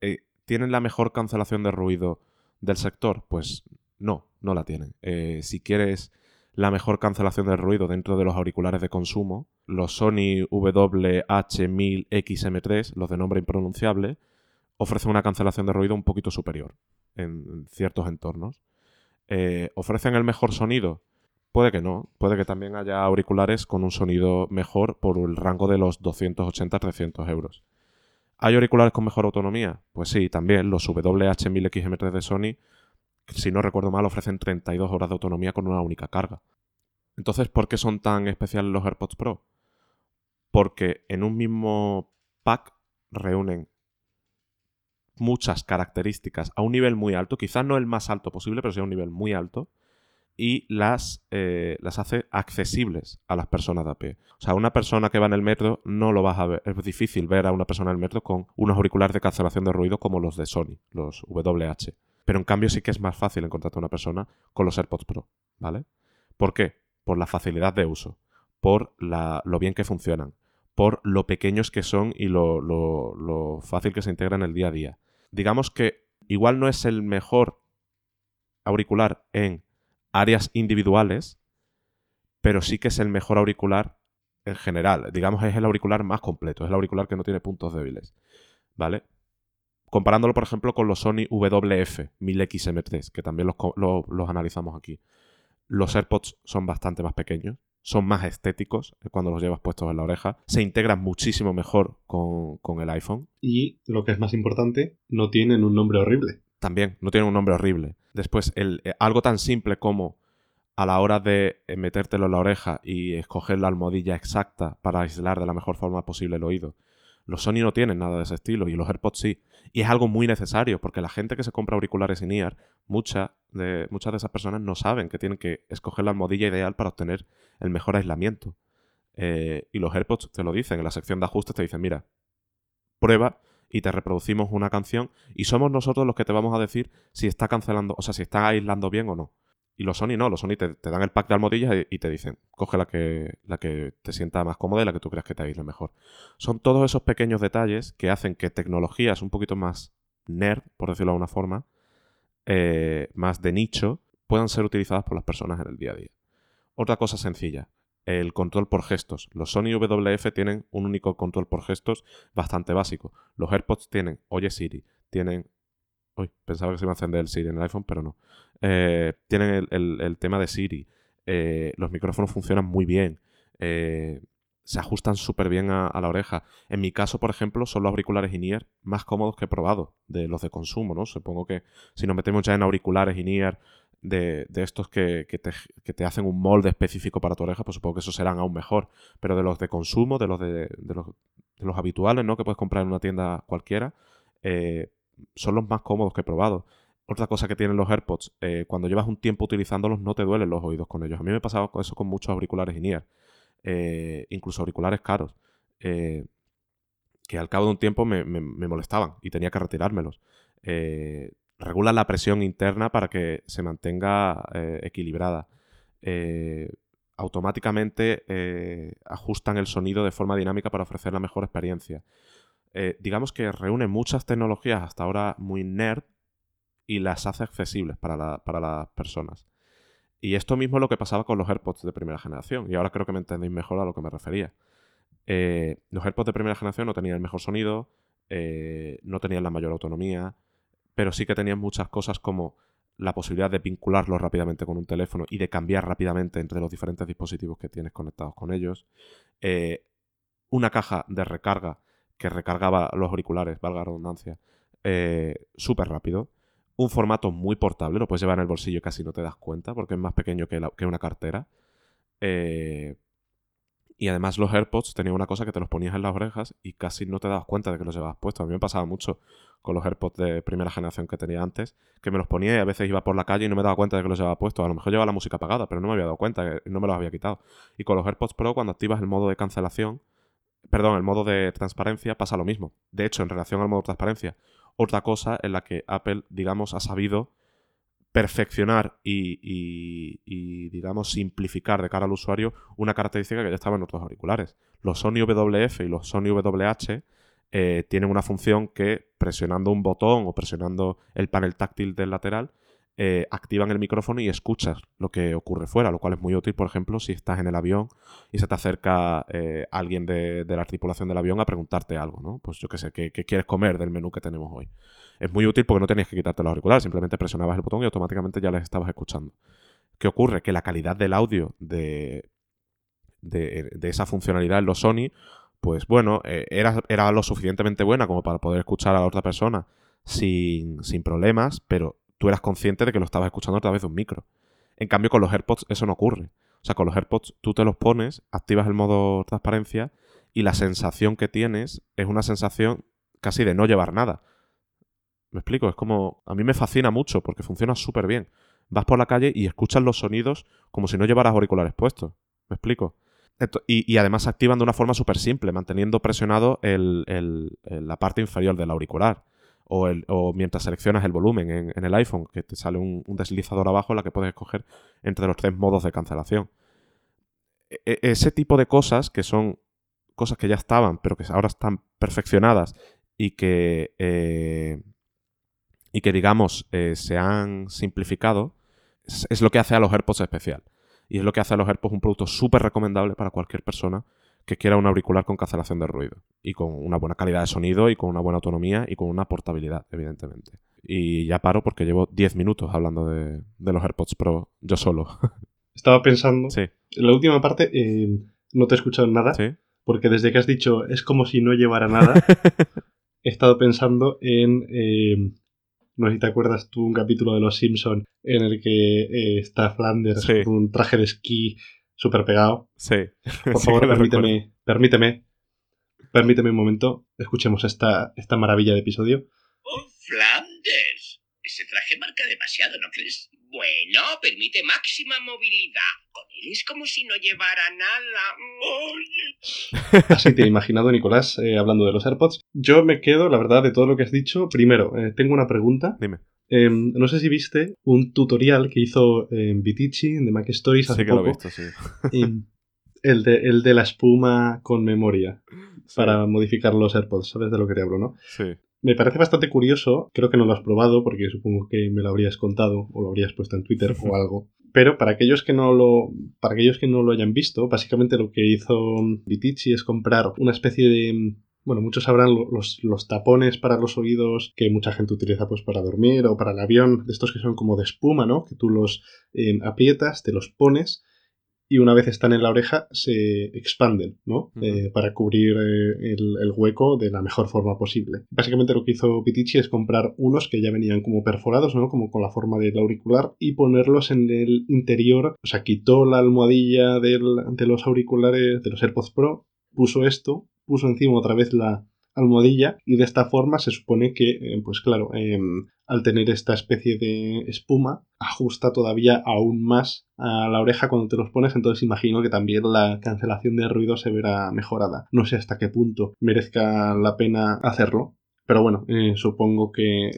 eh, ¿tienen la mejor cancelación de ruido del sector? Pues no, no la tienen. Eh, si quieres la mejor cancelación de ruido dentro de los auriculares de consumo, los Sony WH-1000XM3, los de nombre impronunciable, ofrecen una cancelación de ruido un poquito superior en ciertos entornos. Eh, ¿Ofrecen el mejor sonido? Puede que no, puede que también haya auriculares con un sonido mejor por el rango de los 280-300 euros. ¿Hay auriculares con mejor autonomía? Pues sí, también los WH-1000XM3 de Sony si no recuerdo mal, ofrecen 32 horas de autonomía con una única carga. Entonces, ¿por qué son tan especiales los AirPods Pro? Porque en un mismo pack reúnen muchas características a un nivel muy alto, quizás no el más alto posible, pero sí a un nivel muy alto, y las, eh, las hace accesibles a las personas de a pie. O sea, una persona que va en el metro no lo vas a ver. Es difícil ver a una persona en el metro con unos auriculares de cancelación de ruido como los de Sony, los WH. Pero en cambio sí que es más fácil encontrar a una persona con los AirPods Pro, ¿vale? ¿Por qué? Por la facilidad de uso, por lo bien que funcionan, por lo pequeños que son y lo, lo fácil que se integran en el día a día. Digamos que igual no es el mejor auricular en áreas individuales, pero sí que es el mejor auricular en general. Digamos, es el auricular más completo, es el auricular que no tiene puntos débiles. ¿Vale? Comparándolo, por ejemplo, con los Sony WF 1000XM3, que también los, analizamos aquí. Los AirPods son bastante más pequeños, son más estéticos cuando los llevas puestos en la oreja, se integran muchísimo mejor con, el iPhone. Y, lo que es más importante, no tienen un nombre horrible. También, no tienen un nombre horrible. Después, el, eh, algo tan simple como a la hora de eh, metértelo en la oreja y escoger la almohadilla exacta para aislar de la mejor forma posible el oído. Los Sony no tienen nada de ese estilo y los AirPods sí. Y es algo muy necesario porque la gente que se compra auriculares in ear, mucha de, muchas de esas personas no saben que tienen que escoger la almohadilla ideal para obtener el mejor aislamiento. Eh, y los AirPods te lo dicen, en la sección de ajustes te dicen, mira, prueba y te reproducimos una canción y somos nosotros los que te vamos a decir si está cancelando, o sea, si está aislando bien o no. Y los Sony no, los Sony te, dan el pack de almohadillas y, te dicen, coge la que, la que te sienta más cómoda y la que tú creas que te aísle mejor. Son todos esos pequeños detalles que hacen que tecnologías un poquito más nerd, por decirlo de alguna forma, eh, más de nicho, puedan ser utilizadas por las personas en el día a día. Otra cosa sencilla, el control por gestos. Los Sony WF tienen un único control por gestos bastante básico. Los AirPods tienen Oye Siri, tienen... Uy, pensaba que se iba a encender el Siri en el iPhone, pero no. Eh, tienen el, tema de Siri. Eh, los micrófonos funcionan muy bien. Eh, se ajustan súper bien a, la oreja. En mi caso, por ejemplo, son los auriculares in-ear más cómodos que he probado de los de consumo, ¿no? Supongo que si nos metemos ya en auriculares in-ear de, estos que, te, hacen un molde específico para tu oreja, pues supongo que esos serán aún mejor. Pero de los de consumo, de los de, los, habituales, ¿no? Que puedes comprar en una tienda cualquiera, eh, son los más cómodos que he probado. Otra cosa que tienen los AirPods, eh, cuando llevas un tiempo utilizándolos no te duelen los oídos con ellos. A mí me pasaba eso con muchos auriculares in-ear. Eh, incluso auriculares caros, eh, que al cabo de un tiempo me, molestaban y tenía que retirármelos. Regulan la presión interna para que se mantenga equilibrada. automáticamente ajustan el sonido de forma dinámica para ofrecer la mejor experiencia. Digamos que reúne muchas tecnologías hasta ahora muy nerd y las hace accesibles para, para las personas. Y esto mismo es lo que pasaba con los AirPods de primera generación. Y ahora creo que me entendéis mejor a lo que me refería. Eh, los AirPods de primera generación no tenían el mejor sonido, eh, no tenían la mayor autonomía, pero sí que tenían muchas cosas como la posibilidad de vincularlos rápidamente con un teléfono y de cambiar rápidamente entre los diferentes dispositivos que tienes conectados con ellos. Eh, una caja de recarga que recargaba los auriculares, valga la redundancia, súper rápido un formato muy portable, lo puedes llevar en el bolsillo y casi no te das cuenta porque es más pequeño que, una cartera. Eh, y además los AirPods tenían una cosa que te los ponías en las orejas y casi no te dabas cuenta de que los llevabas puestos. A mí me pasaba mucho con los AirPods de primera generación que tenía antes, que me los ponía y a veces iba por la calle y no me daba cuenta de que los llevaba puestos. A lo mejor llevaba la música apagada, pero no me había dado cuenta, no me los había quitado. Y con los AirPods Pro, cuando activas el modo de cancelación, perdón, el modo de transparencia, pasa lo mismo. De hecho, en relación al modo de transparencia, otra cosa en la que Apple, digamos, ha sabido perfeccionar y, digamos, simplificar de cara al usuario una característica que ya estaba en otros auriculares. Los Sony WF y los Sony WH eh, tienen una función que presionando un botón o presionando el panel táctil del lateral eh, activan el micrófono y escuchas lo que ocurre fuera, lo cual es muy útil, por ejemplo, si estás en el avión y se te acerca eh, alguien de, la tripulación del avión a preguntarte algo, ¿no? Pues yo qué sé, ¿qué, quieres comer del menú que tenemos hoy? Es muy útil porque no tenías que quitarte los auriculares, simplemente presionabas el botón y automáticamente ya les estabas escuchando. ¿Qué ocurre? Que la calidad del audio de, de, esa funcionalidad en los Sony, pues bueno, eh, era, era lo suficientemente buena como para poder escuchar a la otra persona sin, sin problemas, pero tú eras consciente de que lo estabas escuchando a través de un micro. En cambio, con los AirPods eso no ocurre. O sea, con los AirPods tú te los pones, activas el modo transparencia y la sensación que tienes es una sensación casi de no llevar nada. Me explico, es como... A mí me fascina mucho porque funciona súper bien. Vas por la calle y escuchas los sonidos como si no llevaras auriculares puestos. ¿Me explico? y, además se activan de una forma súper simple, manteniendo presionado la parte inferior del auricular o, mientras seleccionas el volumen en, el iPhone, que te sale un, deslizador abajo en la que puedes escoger entre los tres modos de cancelación. E, e, ese tipo de cosas, que son cosas que ya estaban, pero que ahora están perfeccionadas y que, eh, y que digamos, eh, se han simplificado, es, lo que hace a los AirPods especial. Y es lo que hace a los AirPods un producto súper recomendable para cualquier persona que quiera un auricular con cancelación de ruido y con una buena calidad de sonido y con una buena autonomía y con una portabilidad, evidentemente. Y ya paro porque llevo 10 minutos hablando de, los AirPods Pro yo solo. Estaba pensando. Sí. En la última parte eh, no te he escuchado nada. Porque desde que has dicho es como si no llevara nada, he estado pensando en. Eh, no sé si te acuerdas tú un capítulo de Los Simpson en el que eh, está Flanders con un traje de esquí súper pegado. Sí. Por favor, permíteme, permíteme, permíteme un momento. Escuchemos esta, esta maravilla de episodio. ¡Oh, Flanders! Ese traje marca demasiado, ¿no crees? Bueno, permite máxima movilidad. Con él es como si no llevara nada. Así te he imaginado, Nicolás, eh, hablando de los AirPods. Yo me quedo, la verdad, de todo lo que has dicho. Primero, eh, tengo una pregunta. Dime. Em, no sé si viste un tutorial que hizo en Vitici, de Mac Stories, hace sí que Lo he visto, sí. el, de, el de la espuma con memoria para modificar los AirPods. ¿Sabes de lo que te hablo, no? Sí. Me parece bastante curioso, creo que no lo has probado porque supongo que me lo habrías contado o lo habrías puesto en Twitter o algo. pero para aquellos que no lo, para aquellos que no lo hayan visto, básicamente lo que hizo Vitici es comprar una especie de bueno, muchos sabrán los, los, tapones para los oídos que mucha gente utiliza pues para dormir o para el avión, de estos que son como de espuma, ¿no? Que tú los eh, aprietas, te los pones y una vez están en la oreja se expanden, ¿no? Eh, para cubrir eh, el, hueco de la mejor forma posible. Básicamente lo que hizo Pitici es comprar unos que ya venían como perforados, ¿no? Como con la forma del auricular y ponerlos en el interior. O sea, quitó la almohadilla de los auriculares, de los AirPods Pro, puso esto puso encima otra vez la almohadilla y de esta forma se supone que, eh, pues claro, em, al tener esta especie de espuma, ajusta todavía aún más a la oreja cuando te los pones, entonces imagino que también la cancelación de ruido se verá mejorada. No sé hasta qué punto merezca la pena hacerlo, pero bueno, eh, supongo que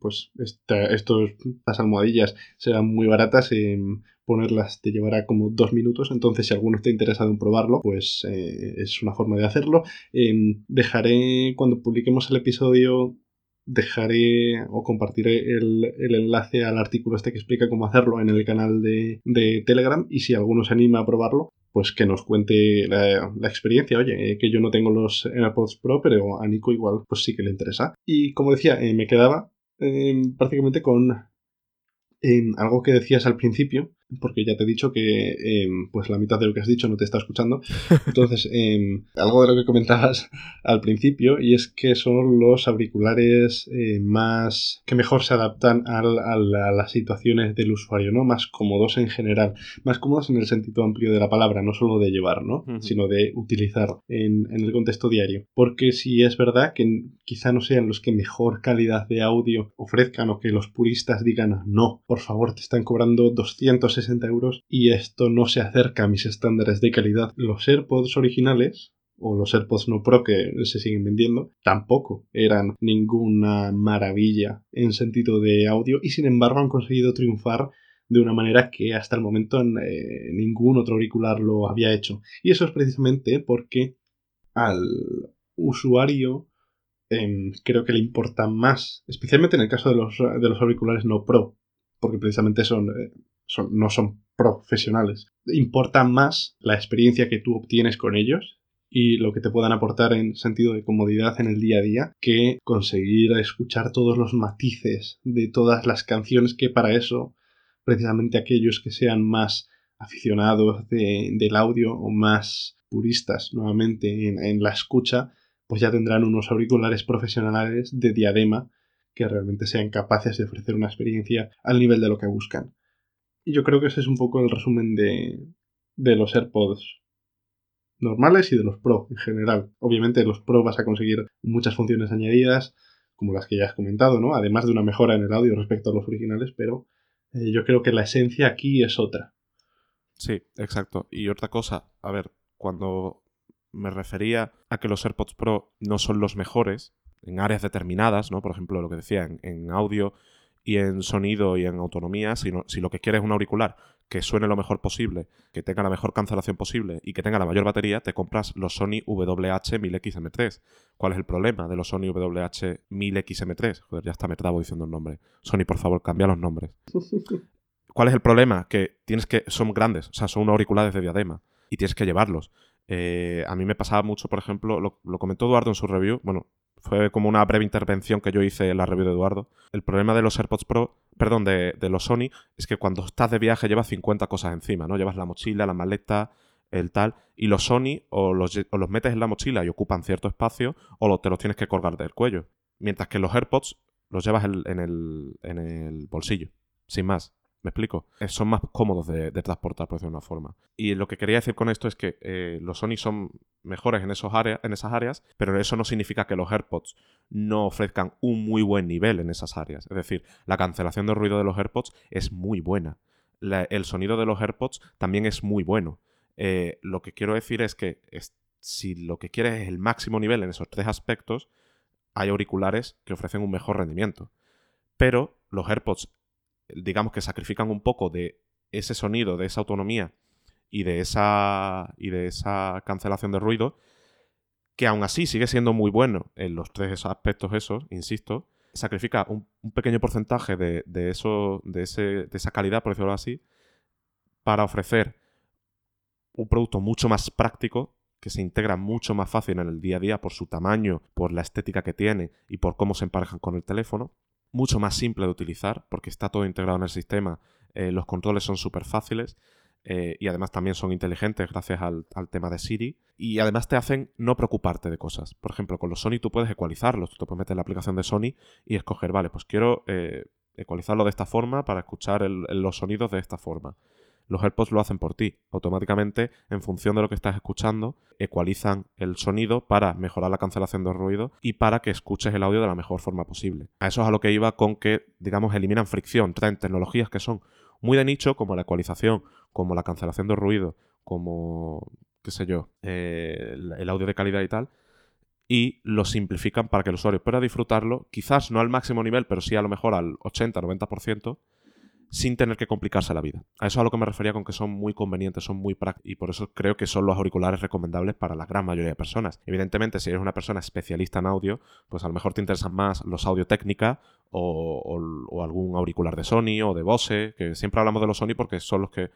pues estas almohadillas serán muy baratas. Em, ponerlas te llevará como dos minutos, entonces si alguno está interesado en probarlo, pues eh, es una forma de hacerlo. Em, dejaré, cuando publiquemos el episodio, dejaré o compartiré el, enlace al artículo este que explica cómo hacerlo en el canal de, Telegram y si alguno se anima a probarlo, pues que nos cuente la, experiencia. Oye, eh, que yo no tengo los AirPods Pro, pero a Nico igual pues sí que le interesa. Y como decía, eh, me quedaba prácticamente con algo que decías al principio, porque ya te he dicho que em, pues la mitad de lo que has dicho no te está escuchando. Entonces, em, algo de lo que comentabas al principio, y es que son los auriculares eh, más que mejor se adaptan a, las situaciones del usuario, ¿no? Más cómodos en general. Más cómodos en el sentido amplio de la palabra, no solo de llevar, ¿no? Sino de utilizar en, en el contexto diario. Porque si es verdad que quizá no sean los que mejor calidad de audio ofrezcan o que los puristas digan, no, por favor, te están cobrando 200 60 euros y esto no se acerca a mis estándares de calidad. Los AirPods originales o los AirPods no Pro que se siguen vendiendo, tampoco eran ninguna maravilla en sentido de audio y sin embargo han conseguido triunfar de una manera que hasta el momento eh, ningún otro auricular lo había hecho. Y eso es precisamente porque al usuario em, creo que le importa más, especialmente en el caso de los, de los auriculares no Pro, porque precisamente son, eh, no son profesionales. Importa más la experiencia que tú obtienes con ellos y lo que te puedan aportar en sentido de comodidad en el día a día que conseguir escuchar todos los matices de todas las canciones que para eso precisamente aquellos que sean más aficionados del audio o más puristas nuevamente en, en la escucha pues ya tendrán unos auriculares profesionales de diadema que realmente sean capaces de ofrecer una experiencia al nivel de lo que buscan. Y yo creo que ese es un poco el resumen de, de los AirPods normales y de los Pro en general. Obviamente los Pro vas a conseguir muchas funciones añadidas, como las que ya has comentado, ¿no? Además de una mejora en el audio respecto a los originales, pero eh, yo creo que la esencia aquí es otra. Sí, exacto. Y otra cosa, a ver, cuando me refería a que los AirPods Pro no son los mejores, en áreas determinadas, ¿no? Por ejemplo, lo que decía, en, audio y en sonido y en autonomía, si, si lo que quieres es un auricular que suene lo mejor posible, que tenga la mejor cancelación posible y que tenga la mayor batería, te compras los Sony WH-1000XM3. ¿Cuál es el problema de los Sony WH-1000XM3? Joder, ya está me trabo diciendo el nombre. Sony, por favor, cambia los nombres. ¿Cuál es el problema? Que tienes que... Son grandes, o sea, son unos auriculares de diadema y tienes que llevarlos. Eh, a mí me pasaba mucho, por ejemplo, lo, lo comentó Eduardo en su review, bueno, fue como una breve intervención que yo hice en la review de Eduardo. El problema de los AirPods Pro, perdón, de, los Sony, es que cuando estás de viaje llevas 50 cosas encima, ¿no? Llevas la mochila, la maleta, el tal. Y los Sony o los, los metes en la mochila y ocupan cierto espacio o te los tienes que colgar del cuello. Mientras que los AirPods los llevas en el, en el bolsillo, sin más. ¿Me explico? Son más cómodos de, transportar, por decirlo de una forma. Y lo que quería decir con esto es que eh, los Sony son mejores en, esos en esas áreas, pero eso no significa que los AirPods no ofrezcan un muy buen nivel en esas áreas. Es decir, la cancelación de ruido de los AirPods es muy buena. el sonido de los AirPods también es muy bueno. Eh, lo que quiero decir es que si lo que quieres es el máximo nivel en esos tres aspectos, hay auriculares que ofrecen un mejor rendimiento. Pero los AirPods digamos que sacrifican un poco de ese sonido, de esa autonomía y de esa, y de esa cancelación de ruido, que aún así sigue siendo muy bueno en los tres aspectos esos, insisto, sacrifica un, pequeño porcentaje de, eso, de, ese, de esa calidad, por decirlo así, para ofrecer un producto mucho más práctico que se integra mucho más fácil en el día a día por su tamaño, por la estética que tiene y por cómo se emparejan con el teléfono. Mucho más simple de utilizar porque está todo integrado en el sistema, eh, los controles son súper fáciles eh, y además también son inteligentes gracias al, tema de Siri. Y además te hacen no preocuparte de cosas. Por ejemplo, con los Sony tú puedes ecualizarlos. Tú te puedes meter en la aplicación de Sony y escoger, vale, pues quiero eh, ecualizarlo de esta forma para escuchar los sonidos de esta forma. Los AirPods lo hacen por ti. Automáticamente, en función de lo que estás escuchando, ecualizan el sonido para mejorar la cancelación de ruido y para que escuches el audio de la mejor forma posible. A eso es a lo que iba con que, digamos, eliminan fricción. Traen tecnologías que son muy de nicho, como la ecualización, como la cancelación de ruido, como, qué sé yo, eh, el audio de calidad y tal, y lo simplifican para que el usuario pueda disfrutarlo, quizás no al máximo nivel, pero sí a lo mejor al 80-90%, sin tener que complicarse la vida. A eso es a lo que me refería con que son muy convenientes, son muy prácticos y por eso creo que son los auriculares recomendables para la gran mayoría de personas. Evidentemente, si eres una persona especialista en audio, pues a lo mejor te interesan más los audio técnica o, algún auricular de Sony o de Bose, que siempre hablamos de los Sony porque son los que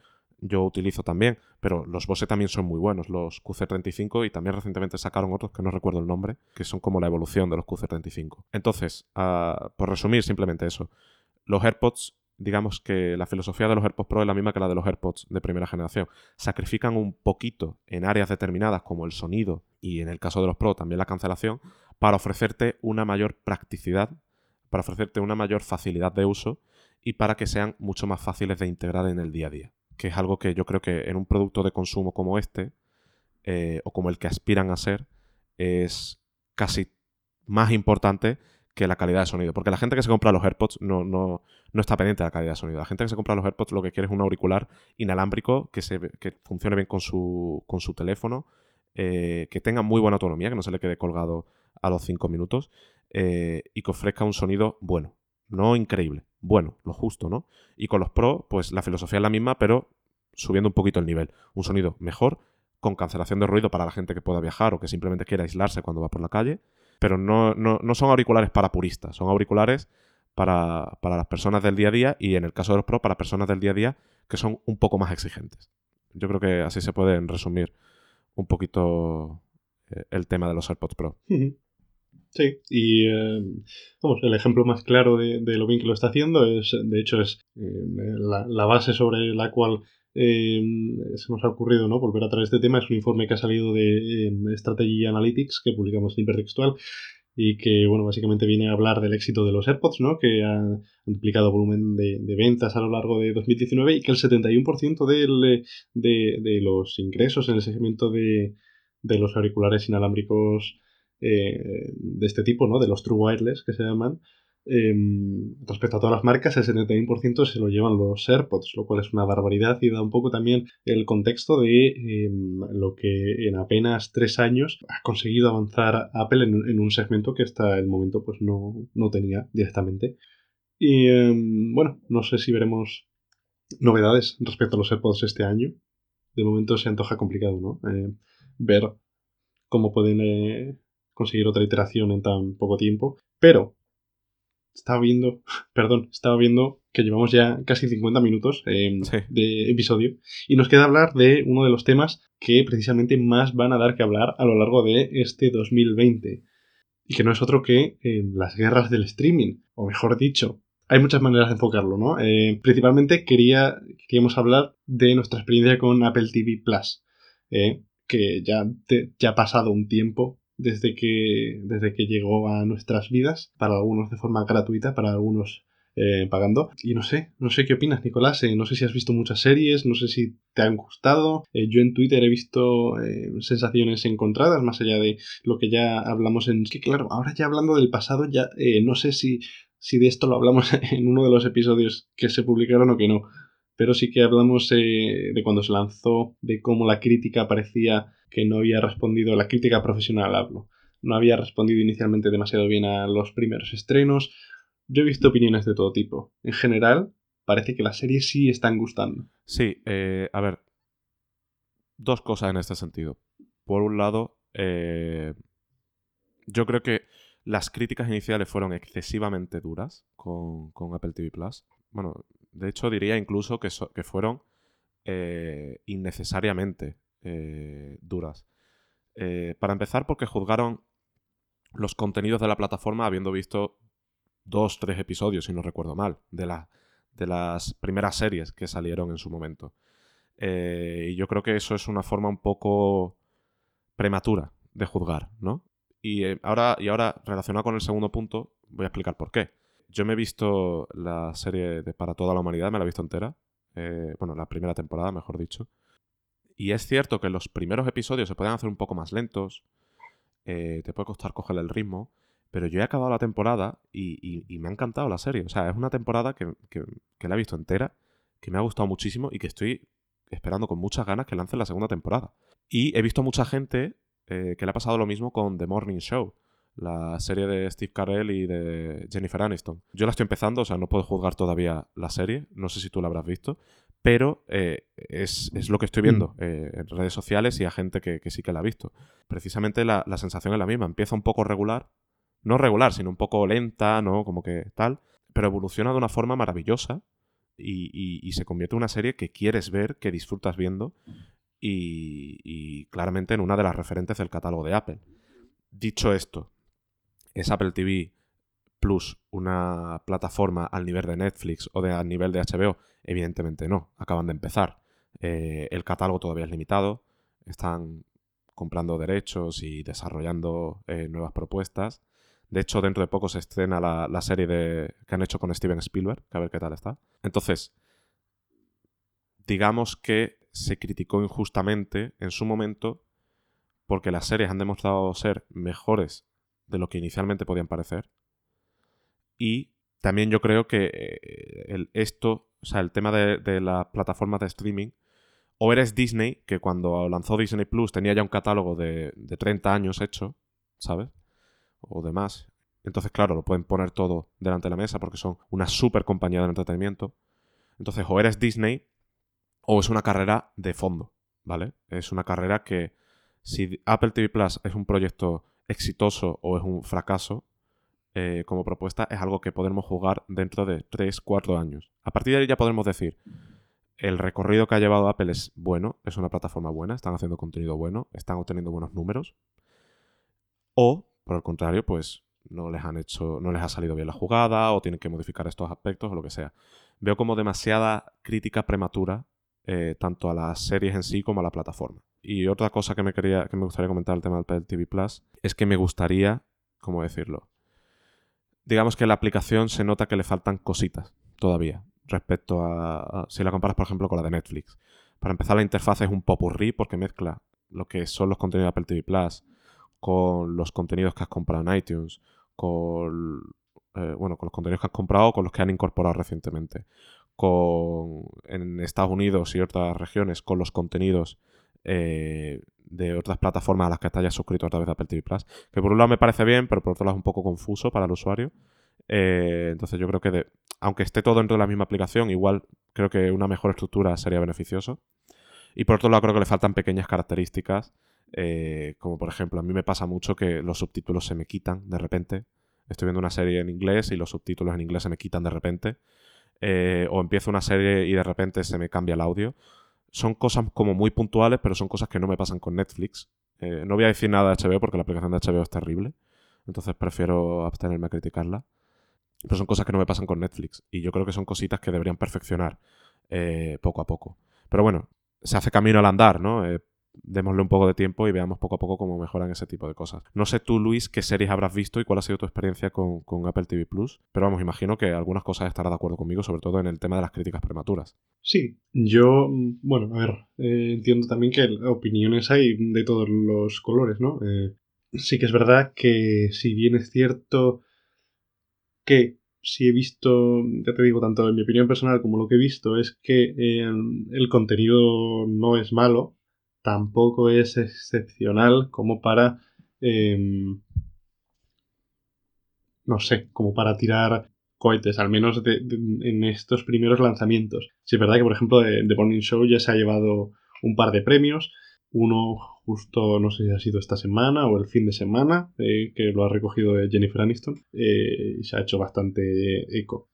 yo utilizo también, pero los Bose también son muy buenos, los QC35 y también recientemente sacaron otros que no recuerdo el nombre, que son como la evolución de los QC35. Entonces, ah, por resumir simplemente eso, los AirPods digamos que la filosofía de los AirPods Pro es la misma que la de los AirPods de primera generación. Sacrifican un poquito en áreas determinadas como el sonido y en el caso de los Pro también la cancelación para ofrecerte una mayor practicidad, para ofrecerte una mayor facilidad de uso y para que sean mucho más fáciles de integrar en el día a día. Que es algo que yo creo que en un producto de consumo como este, eh, o como el que aspiran a ser, es casi más importante que la calidad de sonido. Porque la gente que se compra los AirPods no, no, no, está pendiente de la calidad de sonido. La gente que se compra los AirPods lo que quiere es un auricular inalámbrico que, se, que funcione bien con su, con su teléfono, eh, que tenga muy buena autonomía, que no se le quede colgado a los 5 minutos eh, y que ofrezca un sonido bueno. No increíble, bueno, lo justo, ¿no? Y con los Pro, pues la filosofía es la misma, pero subiendo un poquito el nivel. Un sonido mejor, con cancelación de ruido para la gente que pueda viajar o que simplemente quiera aislarse cuando va por la calle pero no, son auriculares para puristas, son auriculares para, las personas del día a día y en el caso de los Pro para personas del día a día que son un poco más exigentes. Yo creo que así se pueden resumir un poquito eh, el tema de los AirPods Pro. Sí, y eh, vamos, el ejemplo más claro de, lo bien que lo está haciendo es, de hecho, es eh, la, base sobre la cual se nos ha ocurrido ¿no? volver a traer este tema. Es un informe que ha salido de Strategy Analytics que publicamos en Hipertextual y que, bueno, básicamente viene a hablar del éxito de los AirPods, ¿no? Que han duplicado volumen de, ventas a lo largo de 2019 y que el 71% del, de, de, los ingresos en el segmento de, de los auriculares inalámbricos eh, de este tipo, ¿no? De los True Wireless que se llaman, Em, respecto a todas las marcas, el 71% se lo llevan los AirPods, lo cual es una barbaridad y da un poco también el contexto de em, lo que en apenas tres años ha conseguido avanzar Apple en, un segmento que hasta el momento pues no, tenía directamente. Y em, bueno, no sé si veremos novedades respecto a los AirPods este año. De momento se antoja complicado, ¿no? Eh, ver cómo pueden eh, conseguir otra iteración en tan poco tiempo. Pero estaba viendo, perdón, estaba viendo que llevamos ya casi 50 minutos em, de episodio y nos queda hablar de uno de los temas que precisamente más van a dar que hablar a lo largo de este 2020 y que no es otro que em, las guerras del streaming, o mejor dicho, hay muchas maneras de enfocarlo, ¿no? Eh, principalmente quería, queríamos hablar de nuestra experiencia con Apple TV Plus, eh, que ya, ya ha pasado un tiempo desde que, desde que llegó a nuestras vidas, para algunos de forma gratuita, para algunos eh, pagando. Y no sé, no sé qué opinas, Nicolás. Eh, no sé si has visto muchas series, no sé si te han gustado. Eh, yo en Twitter he visto sensaciones encontradas, más allá de lo que ya hablamos en. Que claro, ahora ya hablando del pasado, ya no sé si, si de esto lo hablamos en uno de los episodios que se publicaron o que no. Pero sí que hablamos de cuando se lanzó, de cómo la crítica parecía que no había respondido, la crítica profesional hablo, no había respondido inicialmente demasiado bien a los primeros estrenos. Yo he visto opiniones de todo tipo. En general, parece que las series sí están gustando. Sí, eh, a ver, dos cosas en este sentido. Por un lado, eh, yo creo que las críticas iniciales fueron excesivamente duras con, Apple TV Plus. Bueno, de hecho diría incluso que, que fueron eh, innecesariamente eh, duras. Eh, para empezar, porque juzgaron los contenidos de la plataforma habiendo visto dos, tres episodios, si no recuerdo mal, de, de las primeras series que salieron en su momento. y yo creo que eso es una forma un poco prematura de juzgar, ¿no? Y ahora, y ahora, relacionado con el segundo punto, voy a explicar por qué. Yo me he visto la serie de Para toda la humanidad, me la he visto entera. Eh, bueno, la primera temporada, mejor dicho. Y es cierto que los primeros episodios se pueden hacer un poco más lentos. Eh, te puede costar coger el ritmo. Pero yo he acabado la temporada y, me ha encantado la serie. O sea, es una temporada que, la he visto entera, que me ha gustado muchísimo y que estoy esperando con muchas ganas que lancen la segunda temporada. Y he visto mucha gente eh, que le ha pasado lo mismo con The Morning Show la serie de Steve Carell y de Jennifer Aniston. Yo la estoy empezando, o sea, no puedo juzgar todavía la serie, no sé si tú la habrás visto, pero eh, es, lo que estoy viendo mm. eh, en redes sociales y a gente que, sí que la ha visto. Precisamente la, sensación es la misma, empieza un poco regular, no regular, sino un poco lenta, ¿no? Como que tal, pero evoluciona de una forma maravillosa y, se convierte en una serie que quieres ver, que disfrutas viendo y claramente en una de las referentes del catálogo de Apple. Dicho esto, ¿Es Apple TV Plus una plataforma al nivel de Netflix o de, al nivel de HBO? Evidentemente no, acaban de empezar. Eh, el catálogo todavía es limitado, están comprando derechos y desarrollando eh, nuevas propuestas. De hecho, dentro de poco se estrena la, serie de, que han hecho con Steven Spielberg, que a ver qué tal está. Entonces, digamos que se criticó injustamente en su momento porque las series han demostrado ser mejores de lo que inicialmente podían parecer. Y también yo creo que eh, el, esto, o sea, el tema de, las plataformas de streaming, o eres Disney, que cuando lanzó Disney Plus tenía ya un catálogo de, de 30 años hecho, ¿sabes? O demás. Entonces, claro, lo pueden poner todo delante de la mesa porque son una super compañía de entretenimiento. Entonces, o eres Disney o es una carrera de fondo, ¿vale? Es una carrera que si Apple TV Plus es un proyecto exitoso o es un fracaso eh, como propuesta, es algo que podremos jugar dentro de 3, 4 años. A partir de ahí ya podemos decir, el recorrido que ha llevado Apple es bueno, es una plataforma buena, están haciendo contenido bueno, están obteniendo buenos números. O, por el contrario, pues no les han hecho, no les ha salido bien la jugada, o tienen que modificar estos aspectos, o lo que sea. Veo como demasiada crítica prematura, eh, tanto a las series en sí como a la plataforma. Y otra cosa que me, quería, que me gustaría comentar el tema del TV Plus es que me gustaría, ¿cómo decirlo? Digamos que la aplicación se nota que le faltan cositas todavía respecto a, si la comparas, por ejemplo, con la de Netflix. Para empezar, la interfaz es un popurrí porque mezcla lo que son los contenidos de Apple TV Plus con los contenidos que has comprado en iTunes, con, eh, bueno, con los contenidos que has comprado o con los que han incorporado recientemente, con en Estados Unidos y otras regiones con los contenidos eh, de otras plataformas a las que te hayas suscrito a través de Apple TV Plus. Que por un lado me parece bien, pero por otro lado es un poco confuso para el usuario. Eh, entonces yo creo que, aunque esté todo dentro de la misma aplicación, igual creo que una mejor estructura sería beneficioso. Y por otro lado creo que le faltan pequeñas características, eh, como por ejemplo, a mí me pasa mucho que los subtítulos se me quitan de repente. Estoy viendo una serie en inglés y los subtítulos en inglés se me quitan de repente. o empiezo una serie y de repente se me cambia el audio son cosas como muy puntuales, pero son cosas que no me pasan con Netflix. Eh, no voy a decir nada de HBO porque la aplicación de HBO es terrible. Entonces prefiero abstenerme a criticarla. Pero son cosas que no me pasan con Netflix. Y yo creo que son cositas que deberían perfeccionar eh, poco a poco. Pero bueno, se hace camino al andar, ¿no? Eh, démosle un poco de tiempo y veamos poco a poco cómo mejoran ese tipo de cosas. No sé tú, Luis, qué series habrás visto y cuál ha sido tu experiencia con, Apple TV Plus, pero vamos, imagino que algunas cosas estarás de acuerdo conmigo, sobre todo en el tema de las críticas prematuras. Sí, yo, bueno, a ver, eh, entiendo también que opiniones hay de todos los colores, ¿no? Eh, sí que es verdad que si bien es cierto que si he visto, ya te digo, tanto en mi opinión personal como lo que he visto, es que eh, el contenido no es malo, tampoco es excepcional como para, em, no sé, como para tirar cohetes, al menos en estos primeros lanzamientos. Si es verdad que, por ejemplo, The Morning Show ya se ha llevado un par de premios, uno justo, no sé si ha sido esta semana o el fin de semana, eh, que lo ha recogido Jennifer Aniston, eh, y se ha hecho bastante eco.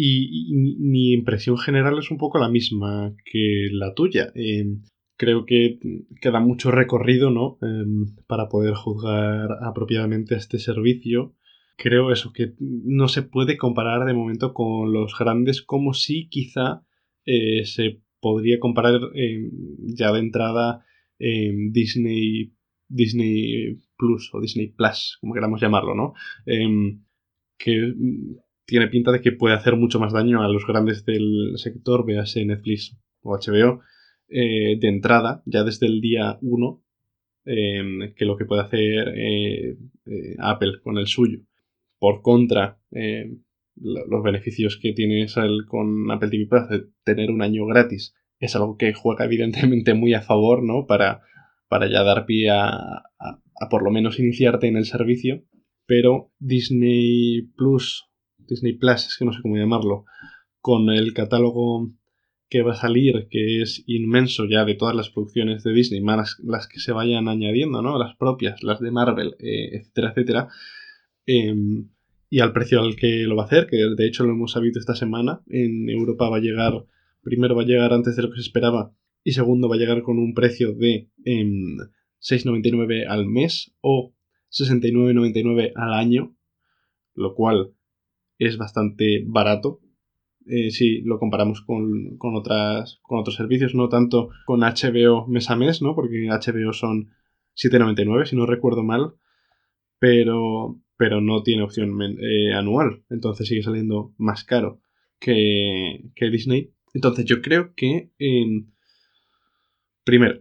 Y, mi impresión general es un poco la misma que la tuya. Em, creo que queda mucho recorrido, ¿no? Em, para poder juzgar apropiadamente este servicio. Creo eso, que no se puede comparar de momento con los grandes, como si quizá eh, se podría comparar em, ya de entrada Disney, Disney Plus o Disney Plus, como queramos llamarlo, ¿no? que tiene pinta de que puede hacer mucho más daño a los grandes del sector, véase Netflix o HBO, eh, de entrada, ya desde el día 1, em, que lo que puede hacer eh, eh, Apple con el suyo. Por contra, em, los beneficios que tienes con Apple TV Plus de tener un año gratis es algo que juega evidentemente muy a favor, ¿no? Para, para ya dar pie a, a por lo menos iniciarte en el servicio. Pero Disney Plus Disney Plus, es que no sé cómo llamarlo, con el catálogo que va a salir, que es inmenso ya de todas las producciones de Disney, más las que se vayan añadiendo, ¿no? Las propias, las de Marvel, eh, etcétera, etcétera. Em, y al precio al que lo va a hacer, que de hecho lo hemos sabido esta semana. En Europa va a llegar, primero va a llegar antes de lo que se esperaba, y segundo va a llegar con un precio de 6,99 em, al mes o 69,99 al año, lo cual es bastante barato. Eh, si lo comparamos con, otras, con otros servicios, no tanto con HBO mes a mes, ¿no? Porque HBO son 7,99, si no recuerdo mal, pero, pero no tiene opción eh, anual, entonces sigue saliendo más caro que, Disney. Entonces yo creo que, primero,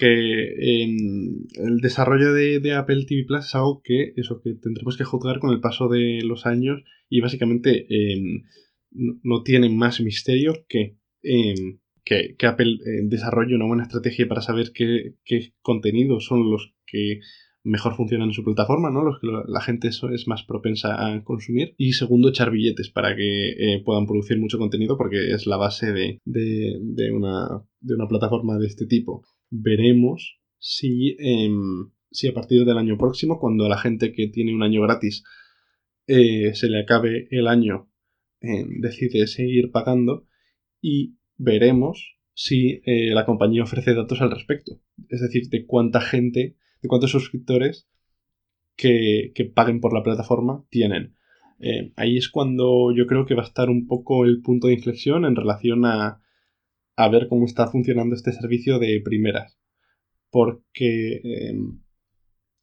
que el desarrollo de, Apple TV Plus es algo que, eso, que tendremos que juzgar con el paso de los años y básicamente em, no tiene más misterio que, em, que, Apple eh, desarrolle una buena estrategia para saber qué, contenidos son los que mejor funcionan en su plataforma, ¿no? Los que la gente es más propensa a consumir. Y segundo, echar billetes para que eh, puedan producir mucho contenido porque es la base de, una, de una plataforma de este tipo veremos si, em, si a partir del año próximo, cuando a la gente que tiene un año gratis eh, se le acabe el año, em, decide seguir pagando y veremos si eh, la compañía ofrece datos al respecto. Es decir, de cuánta gente, de cuántos suscriptores que, que paguen por la plataforma tienen. Eh, ahí es cuando yo creo que va a estar un poco el punto de inflexión en relación a, a ver cómo está funcionando este servicio de primeras. Porque em,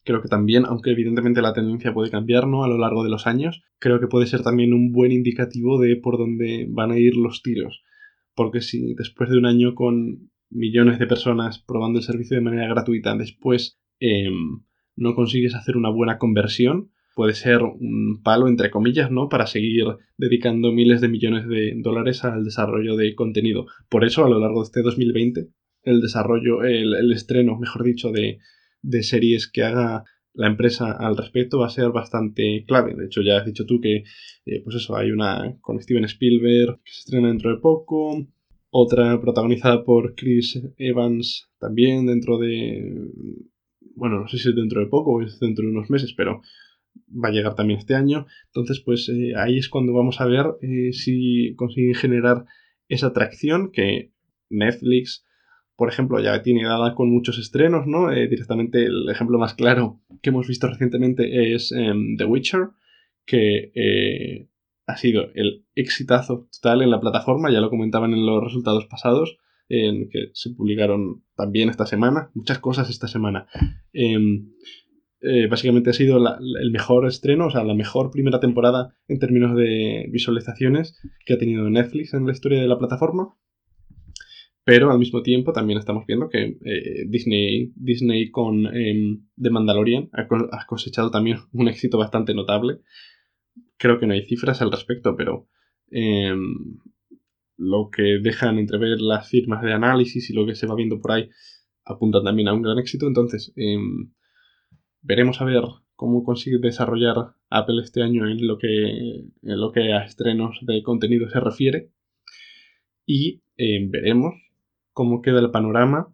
creo que también, aunque evidentemente la tendencia puede cambiar ¿no? a lo largo de los años, creo que puede ser también un buen indicativo de por dónde van a ir los tiros. Porque si después de un año con millones de personas probando el servicio de manera gratuita, después em, no consigues hacer una buena conversión, puede ser un palo, entre comillas, ¿no? Para seguir dedicando miles de millones de dólares al desarrollo de contenido. Por eso, a lo largo de este 2020, el desarrollo, el, estreno, mejor dicho, de, series que haga la empresa al respecto va a ser bastante clave. De hecho, ya has dicho tú que, eh, pues eso, hay una con Steven Spielberg que se estrena dentro de poco, otra protagonizada por Chris Evans también dentro de, bueno, no sé si es dentro de poco o es dentro de unos meses, pero va a llegar también este año. Entonces, pues eh, ahí es cuando vamos a ver eh, si consiguen generar esa atracción que Netflix, por ejemplo, ya tiene dada con muchos estrenos, ¿no? Eh, directamente el ejemplo más claro que hemos visto recientemente es em, The Witcher, que ha sido el exitazo total en la plataforma, ya lo comentaban en los resultados pasados, en que se publicaron también esta semana, muchas cosas esta semana. Eh, básicamente ha sido el mejor estreno, o sea, la mejor primera temporada en términos de visualizaciones que ha tenido Netflix en la historia de la plataforma. Pero al mismo tiempo también estamos viendo que eh, Disney, Disney con em, The Mandalorian ha, cosechado también un éxito bastante notable. Creo que no hay cifras al respecto, pero em, lo que dejan entrever las firmas de análisis y lo que se va viendo por ahí apunta también a un gran éxito. Entonces, em, veremos a ver cómo consigue desarrollar Apple este año en lo que, en lo que a estrenos de contenido se refiere. Y eh, veremos cómo queda el panorama,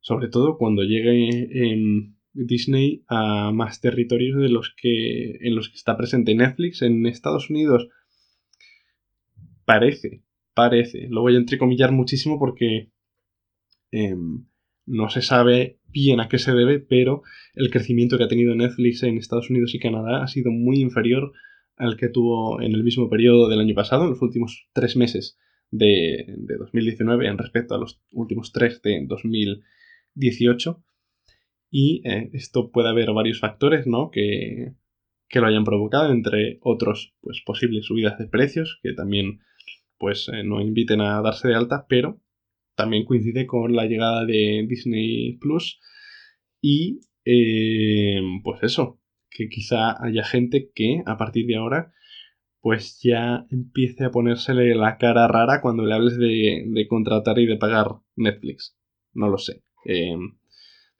sobre todo cuando llegue Disney a más territorios de los que, en los que está presente Netflix. En Estados Unidos parece, parece, lo voy a entrecomillar muchísimo porque em, no se sabe bien a qué se debe, pero el crecimiento que ha tenido Netflix en Estados Unidos y Canadá ha sido muy inferior al que tuvo en el mismo periodo del año pasado, en los últimos tres meses de, 2019 en respecto a los últimos tres de 2018. Y eh, esto puede haber varios factores ¿no? que, que, lo hayan provocado, entre otros pues, posibles subidas de precios, que también pues, eh, no inviten a darse de alta, pero también coincide con la llegada de Disney Plus y eh, pues eso, que quizá haya gente que a partir de ahora pues ya empiece a ponérsele la cara rara cuando le hables de, contratar y de pagar Netflix. No lo sé. Em,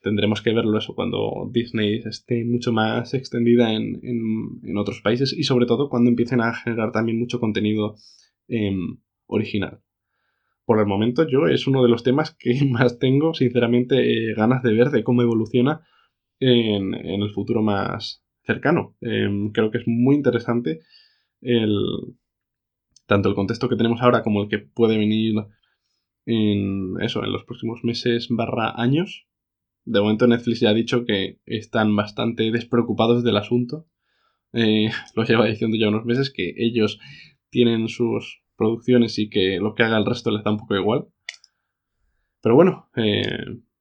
tendremos que verlo eso cuando Disney esté mucho más extendida en, otros países y sobre todo cuando empiecen a generar también mucho contenido em, original. Por el momento yo es uno de los temas que más tengo sinceramente eh, ganas de ver de cómo evoluciona en, el futuro más cercano. Em, creo que es muy interesante el, tanto el contexto que tenemos ahora como el que puede venir en eso, en los próximos meses barra años. De momento Netflix ya ha dicho que están bastante despreocupados del asunto. Eh, lo lleva diciendo ya unos meses que ellos tienen sus producciones y que lo que haga el resto les da un poco igual. Pero bueno, eh,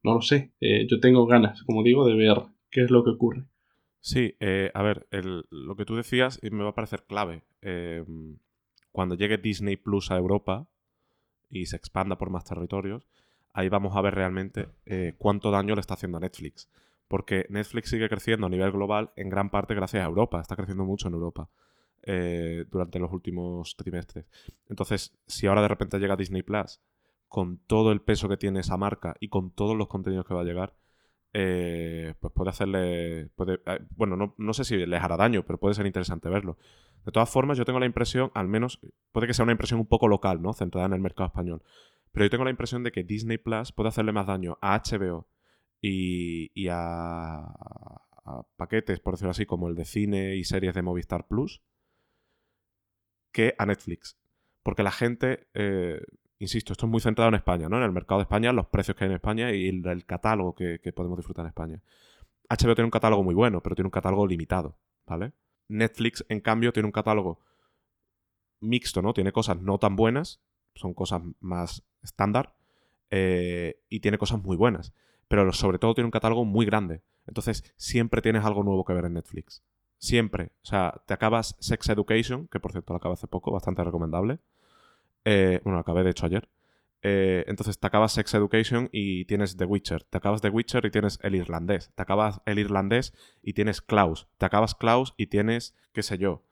no lo sé. Eh, yo tengo ganas, como digo, de ver qué es lo que ocurre. Sí, eh, a ver, lo que tú decías me va a parecer clave. Em, cuando llegue Disney Plus a Europa y se expanda por más territorios, ahí vamos a ver realmente eh, cuánto daño le está haciendo a Netflix. Porque Netflix sigue creciendo a nivel global en gran parte gracias a Europa. Está creciendo mucho en Europa eh, durante los últimos trimestres. Entonces, si ahora de repente llega Disney Plus con todo el peso que tiene esa marca y con todos los contenidos que va a llegar, eh, pues puede hacerle. Eh, bueno, no, sé si les hará daño, pero puede ser interesante verlo. De todas formas, yo tengo la impresión, al menos, puede que sea una impresión un poco local, ¿no? Centrada en el mercado español. Pero yo tengo la impresión de que Disney Plus puede hacerle más daño a HBO y, a, a, paquetes, por decirlo así, como el de cine y series de Movistar Plus, que a Netflix. Porque la gente. Eh, insisto, esto es muy centrado en España, ¿no? En el mercado de España, los precios que hay en España y el, catálogo que, podemos disfrutar en España. HBO tiene un catálogo muy bueno, pero tiene un catálogo limitado, ¿vale? Netflix, en cambio, tiene un catálogo mixto, ¿no? Tiene cosas no tan buenas, son cosas más estándar, eh, y tiene cosas muy buenas. Pero sobre todo tiene un catálogo muy grande. Entonces, siempre tienes algo nuevo que ver en Netflix. Siempre. O sea, te acabas Sex Education, que por cierto lo acabé hace poco, bastante recomendable. Eh, bueno, acabé de hecho ayer. Eh, entonces te acabas Sex Education y tienes The Witcher. Te acabas The Witcher y tienes el irlandés. Te acabas el irlandés y tienes Klaus. Te acabas Klaus y tienes, qué sé yo.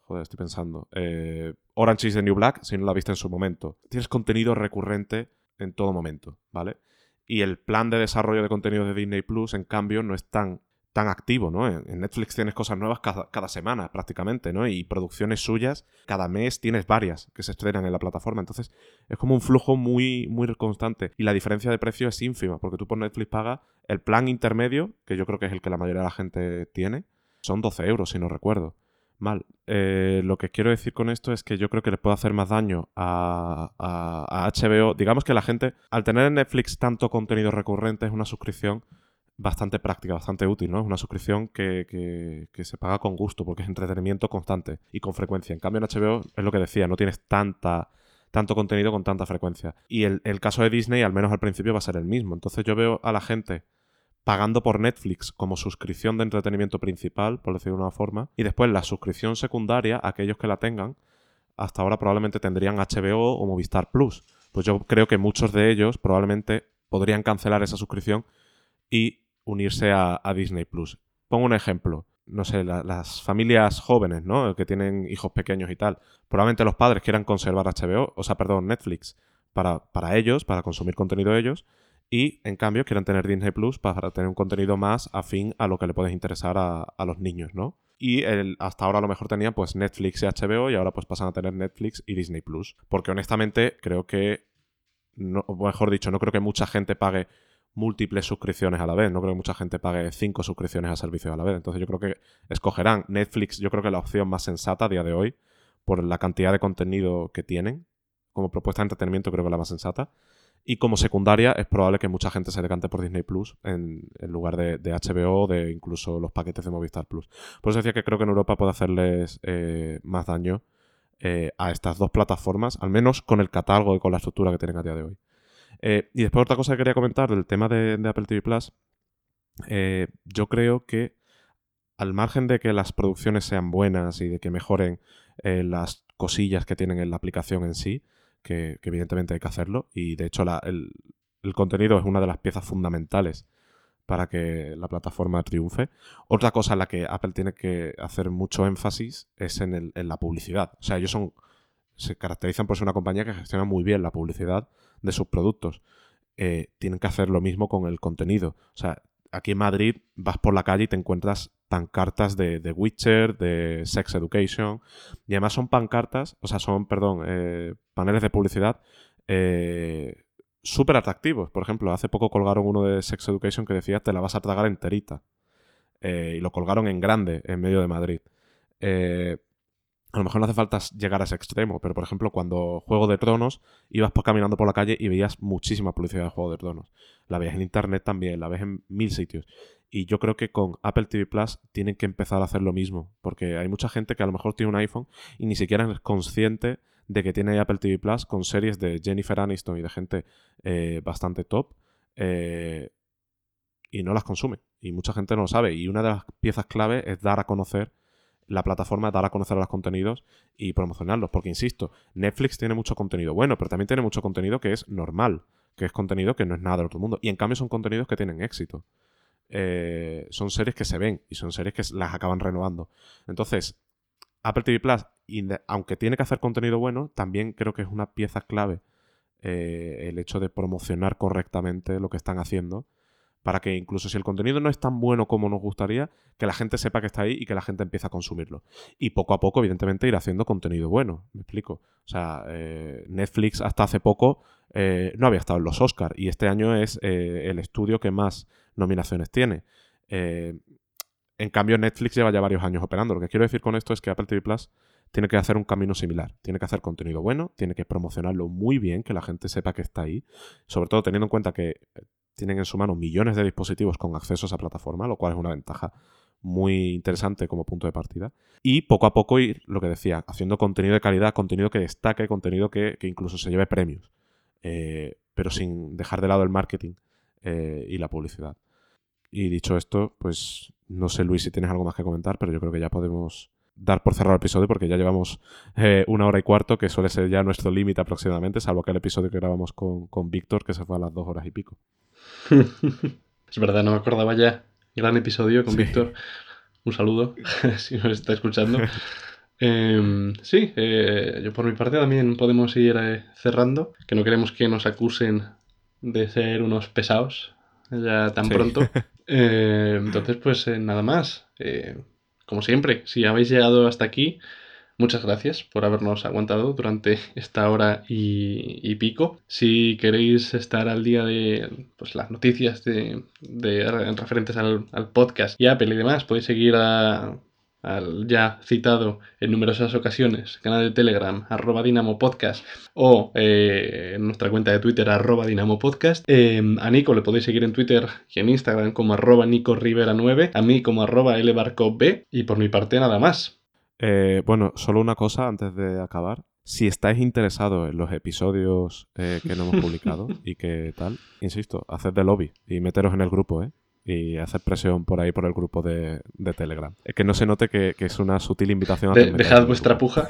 Joder, estoy pensando. Eh, Orange is the New Black, si no la viste en su momento. Tienes contenido recurrente en todo momento, ¿vale? Y el plan de desarrollo de contenido de Disney Plus, en cambio, no es tan tan activo, ¿no? En Netflix tienes cosas nuevas cada, semana prácticamente, ¿no? Y producciones suyas, cada mes tienes varias que se estrenan en la plataforma. Entonces es como un flujo muy, muy constante. Y la diferencia de precio es ínfima, porque tú por Netflix pagas el plan intermedio, que yo creo que es el que la mayoría de la gente tiene, son 12 euros, si no recuerdo. Mal. Eh, lo que quiero decir con esto es que yo creo que le puede hacer más daño a, a HBO. Digamos que la gente, al tener en Netflix tanto contenido recurrente, es una suscripción bastante práctica, bastante útil, ¿no? Es una suscripción que, se paga con gusto porque es entretenimiento constante y con frecuencia. En cambio en HBO es lo que decía, no tienes tanta tanto contenido con tanta frecuencia. Y el, el caso de Disney, al menos al principio, va a ser el mismo. Entonces yo veo a la gente pagando por Netflix como suscripción de entretenimiento principal, por decirlo de una forma, y después la suscripción secundaria, aquellos que la tengan, hasta ahora probablemente tendrían HBO o Movistar Plus. Pues yo creo que muchos de ellos probablemente podrían cancelar esa suscripción y unirse a, Disney Plus. Pongo un ejemplo. No sé, las familias jóvenes, ¿no? Que tienen hijos pequeños y tal. Probablemente los padres quieran conservar HBO, o sea, perdón, Netflix, para, para ellos, para consumir contenido de ellos. Y en cambio quieran tener Disney Plus para tener un contenido más afín a lo que le puede interesar a, los niños, ¿no? Y hasta ahora a lo mejor tenían pues Netflix y HBO y ahora pues pasan a tener Netflix y Disney Plus. Porque honestamente creo que, no, mejor dicho, no creo que mucha gente pague múltiples suscripciones a la vez. No creo que mucha gente pague cinco suscripciones a servicios a la vez. Entonces yo creo que escogerán Netflix, yo creo que la opción más sensata a día de hoy, por la cantidad de contenido que tienen. Como propuesta de entretenimiento creo que es la más sensata. Y como secundaria es probable que mucha gente se decante por Disney Plus en, lugar de, de, HBO, de incluso los paquetes de Movistar Plus. Por eso decía que creo que en Europa puede hacerles eh, más daño eh, a estas dos plataformas, al menos con el catálogo y con la estructura que tienen a día de hoy. Eh, y después otra cosa que quería comentar del tema de, Apple TV Plus, yo creo que al margen de que las producciones sean buenas y de que mejoren las cosillas que tienen en la aplicación en sí, que, evidentemente hay que hacerlo. Y de hecho el, contenido es una de las piezas fundamentales para que la plataforma triunfe. Otra cosa en la que Apple tiene que hacer mucho énfasis es en, la publicidad. O sea, ellos son, se caracterizan por ser una compañía que gestiona muy bien la publicidad de sus productos. Eh, tienen que hacer lo mismo con el contenido. O sea, aquí en Madrid vas por la calle y te encuentras pancartas de, de Witcher, de Sex Education, y además son pancartas, o sea, son, perdón, eh, paneles de publicidad eh, súper atractivos. Por ejemplo, hace poco colgaron uno de Sex Education que decía te la vas a tragar enterita. Eh, y lo colgaron en grande, en medio de Madrid. A lo mejor no hace falta llegar a ese extremo, pero por ejemplo, cuando Juego de Tronos, ibas caminando por la calle y veías muchísima publicidad de Juego de Tronos. La veías en internet también, la ves en mil sitios. Y yo creo que con Apple TV Plus tienen que empezar a hacer lo mismo, porque hay mucha gente que a lo mejor tiene un iPhone y ni siquiera es consciente de que tiene Apple TV Plus con series de Jennifer Aniston y de gente eh, bastante top eh, y no las consume. Y mucha gente no lo sabe. Y una de las piezas clave es dar a conocer la plataforma, dar a conocer los contenidos y promocionarlos. Porque, insisto, Netflix tiene mucho contenido bueno, pero también tiene mucho contenido que es normal, que es contenido que no es nada del otro mundo. Y en cambio son contenidos que tienen éxito. Eh, son series que se ven y son series que las acaban renovando. Entonces, Apple TV Plus, aunque tiene que hacer contenido bueno, también creo que es una pieza clave eh, el hecho de promocionar correctamente lo que están haciendo para que incluso si el contenido no es tan bueno como nos gustaría, que la gente sepa que está ahí y que la gente empiece a consumirlo. Y poco a poco, evidentemente, ir haciendo contenido bueno. ¿Me explico? O sea, eh, Netflix hasta hace poco eh, no había estado en los Oscars y este año es eh, el estudio que más nominaciones tiene. en cambio, Netflix lleva ya varios años operando. Lo que quiero decir con esto es que Apple TV Plus tiene que hacer un camino similar. Tiene que hacer contenido bueno, tiene que promocionarlo muy bien, que la gente sepa que está ahí. Sobre todo teniendo en cuenta que tienen en su mano millones de dispositivos con acceso a esa plataforma, lo cual es una ventaja muy interesante como punto de partida. Y poco a poco ir, lo que decía, haciendo contenido de calidad, contenido que destaque, contenido que, incluso se lleve premios, eh, pero sin dejar de lado el marketing eh, y la publicidad. Y dicho esto, pues no sé Luis si tienes algo más que comentar, pero yo creo que ya podemos dar por cerrado el episodio porque ya llevamos eh, una hora y cuarto, que suele ser ya nuestro límite aproximadamente, salvo que el episodio que grabamos con, con Víctor, que se fue a las dos horas y pico. es verdad, no me acordaba ya. Gran episodio con Víctor. Un saludo, si nos está escuchando. Em, sí, eh, yo por mi parte también podemos ir eh, cerrando, que no queremos que nos acusen de ser unos pesados ya tan pronto. Em, entonces, pues nada más. como siempre, si habéis llegado hasta aquí, Muchas gracias por habernos aguantado durante esta hora y, pico. Si queréis estar al día de pues, las noticias de, referentes al, podcast y Apple y demás, podéis seguir al ya citado en numerosas ocasiones, canal de Telegram, arroba Dinamo Podcast, o eh, en nuestra cuenta de Twitter, arroba Dinamo Podcast. Em, a Nico le podéis seguir en Twitter y en Instagram como arroba Nico Rivera 9, a mí como arroba B, y por mi parte nada más. Eh, bueno, solo una cosa antes de acabar. Si estáis interesados en los episodios eh, que no hemos publicado y que tal, insisto, haced de lobby y meteros en el grupo, ¿eh? Y hacer presión por ahí por el grupo de, Telegram. Es que no se note que, es una sutil invitación a... dejad vuestra puja.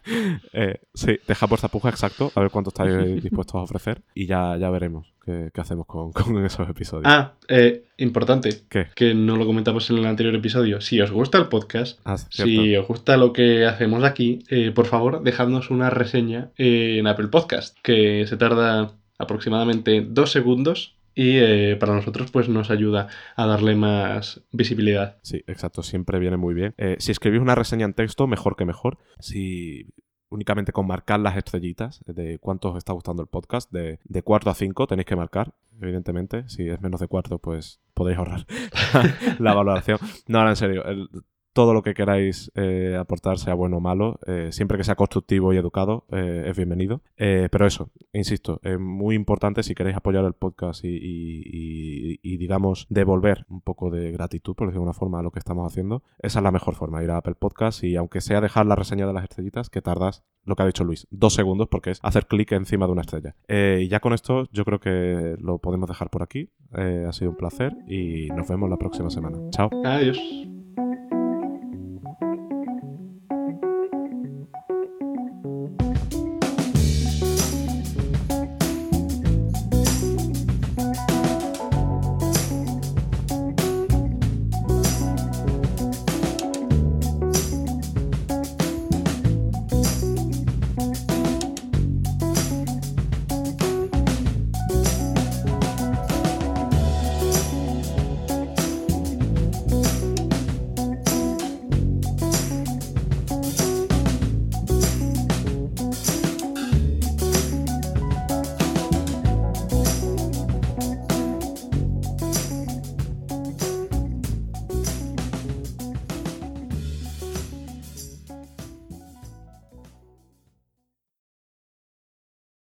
eh, sí, dejad vuestra puja, exacto, a ver cuánto estáis dispuestos a ofrecer y ya, ya veremos qué, hacemos con, esos episodios. Ah, eh, importante, que no lo comentamos en el anterior episodio. Si os gusta el podcast, ah, si os gusta lo que hacemos aquí, eh, por favor, dejadnos una reseña en Apple Podcast, que se tarda aproximadamente dos segundos y eh, para nosotros pues nos ayuda a darle más visibilidad. Sí, exacto, siempre viene muy bien. Eh, si escribís una reseña en texto, mejor que mejor. Si únicamente con marcar las estrellitas de cuánto os está gustando el podcast, de, de cuarto a cinco tenéis que marcar, evidentemente. Si es menos de cuarto, pues podéis ahorrar la valoración. No, ahora en serio, todo lo que queráis eh, aportar, sea bueno o malo, eh, siempre que sea constructivo y educado, eh, es bienvenido. pero eso, insisto, es muy importante si queréis apoyar el podcast y, digamos, devolver un poco de gratitud, por decirlo de alguna forma, a lo que estamos haciendo. Esa es la mejor forma, ir a Apple Podcast y aunque sea dejar la reseña de las estrellitas, que tardas, lo que ha dicho Luis, dos segundos, porque es hacer clic encima de una estrella. y ya con esto yo creo que lo podemos dejar por aquí. ha sido un placer y nos vemos la próxima semana. Chao. Adiós.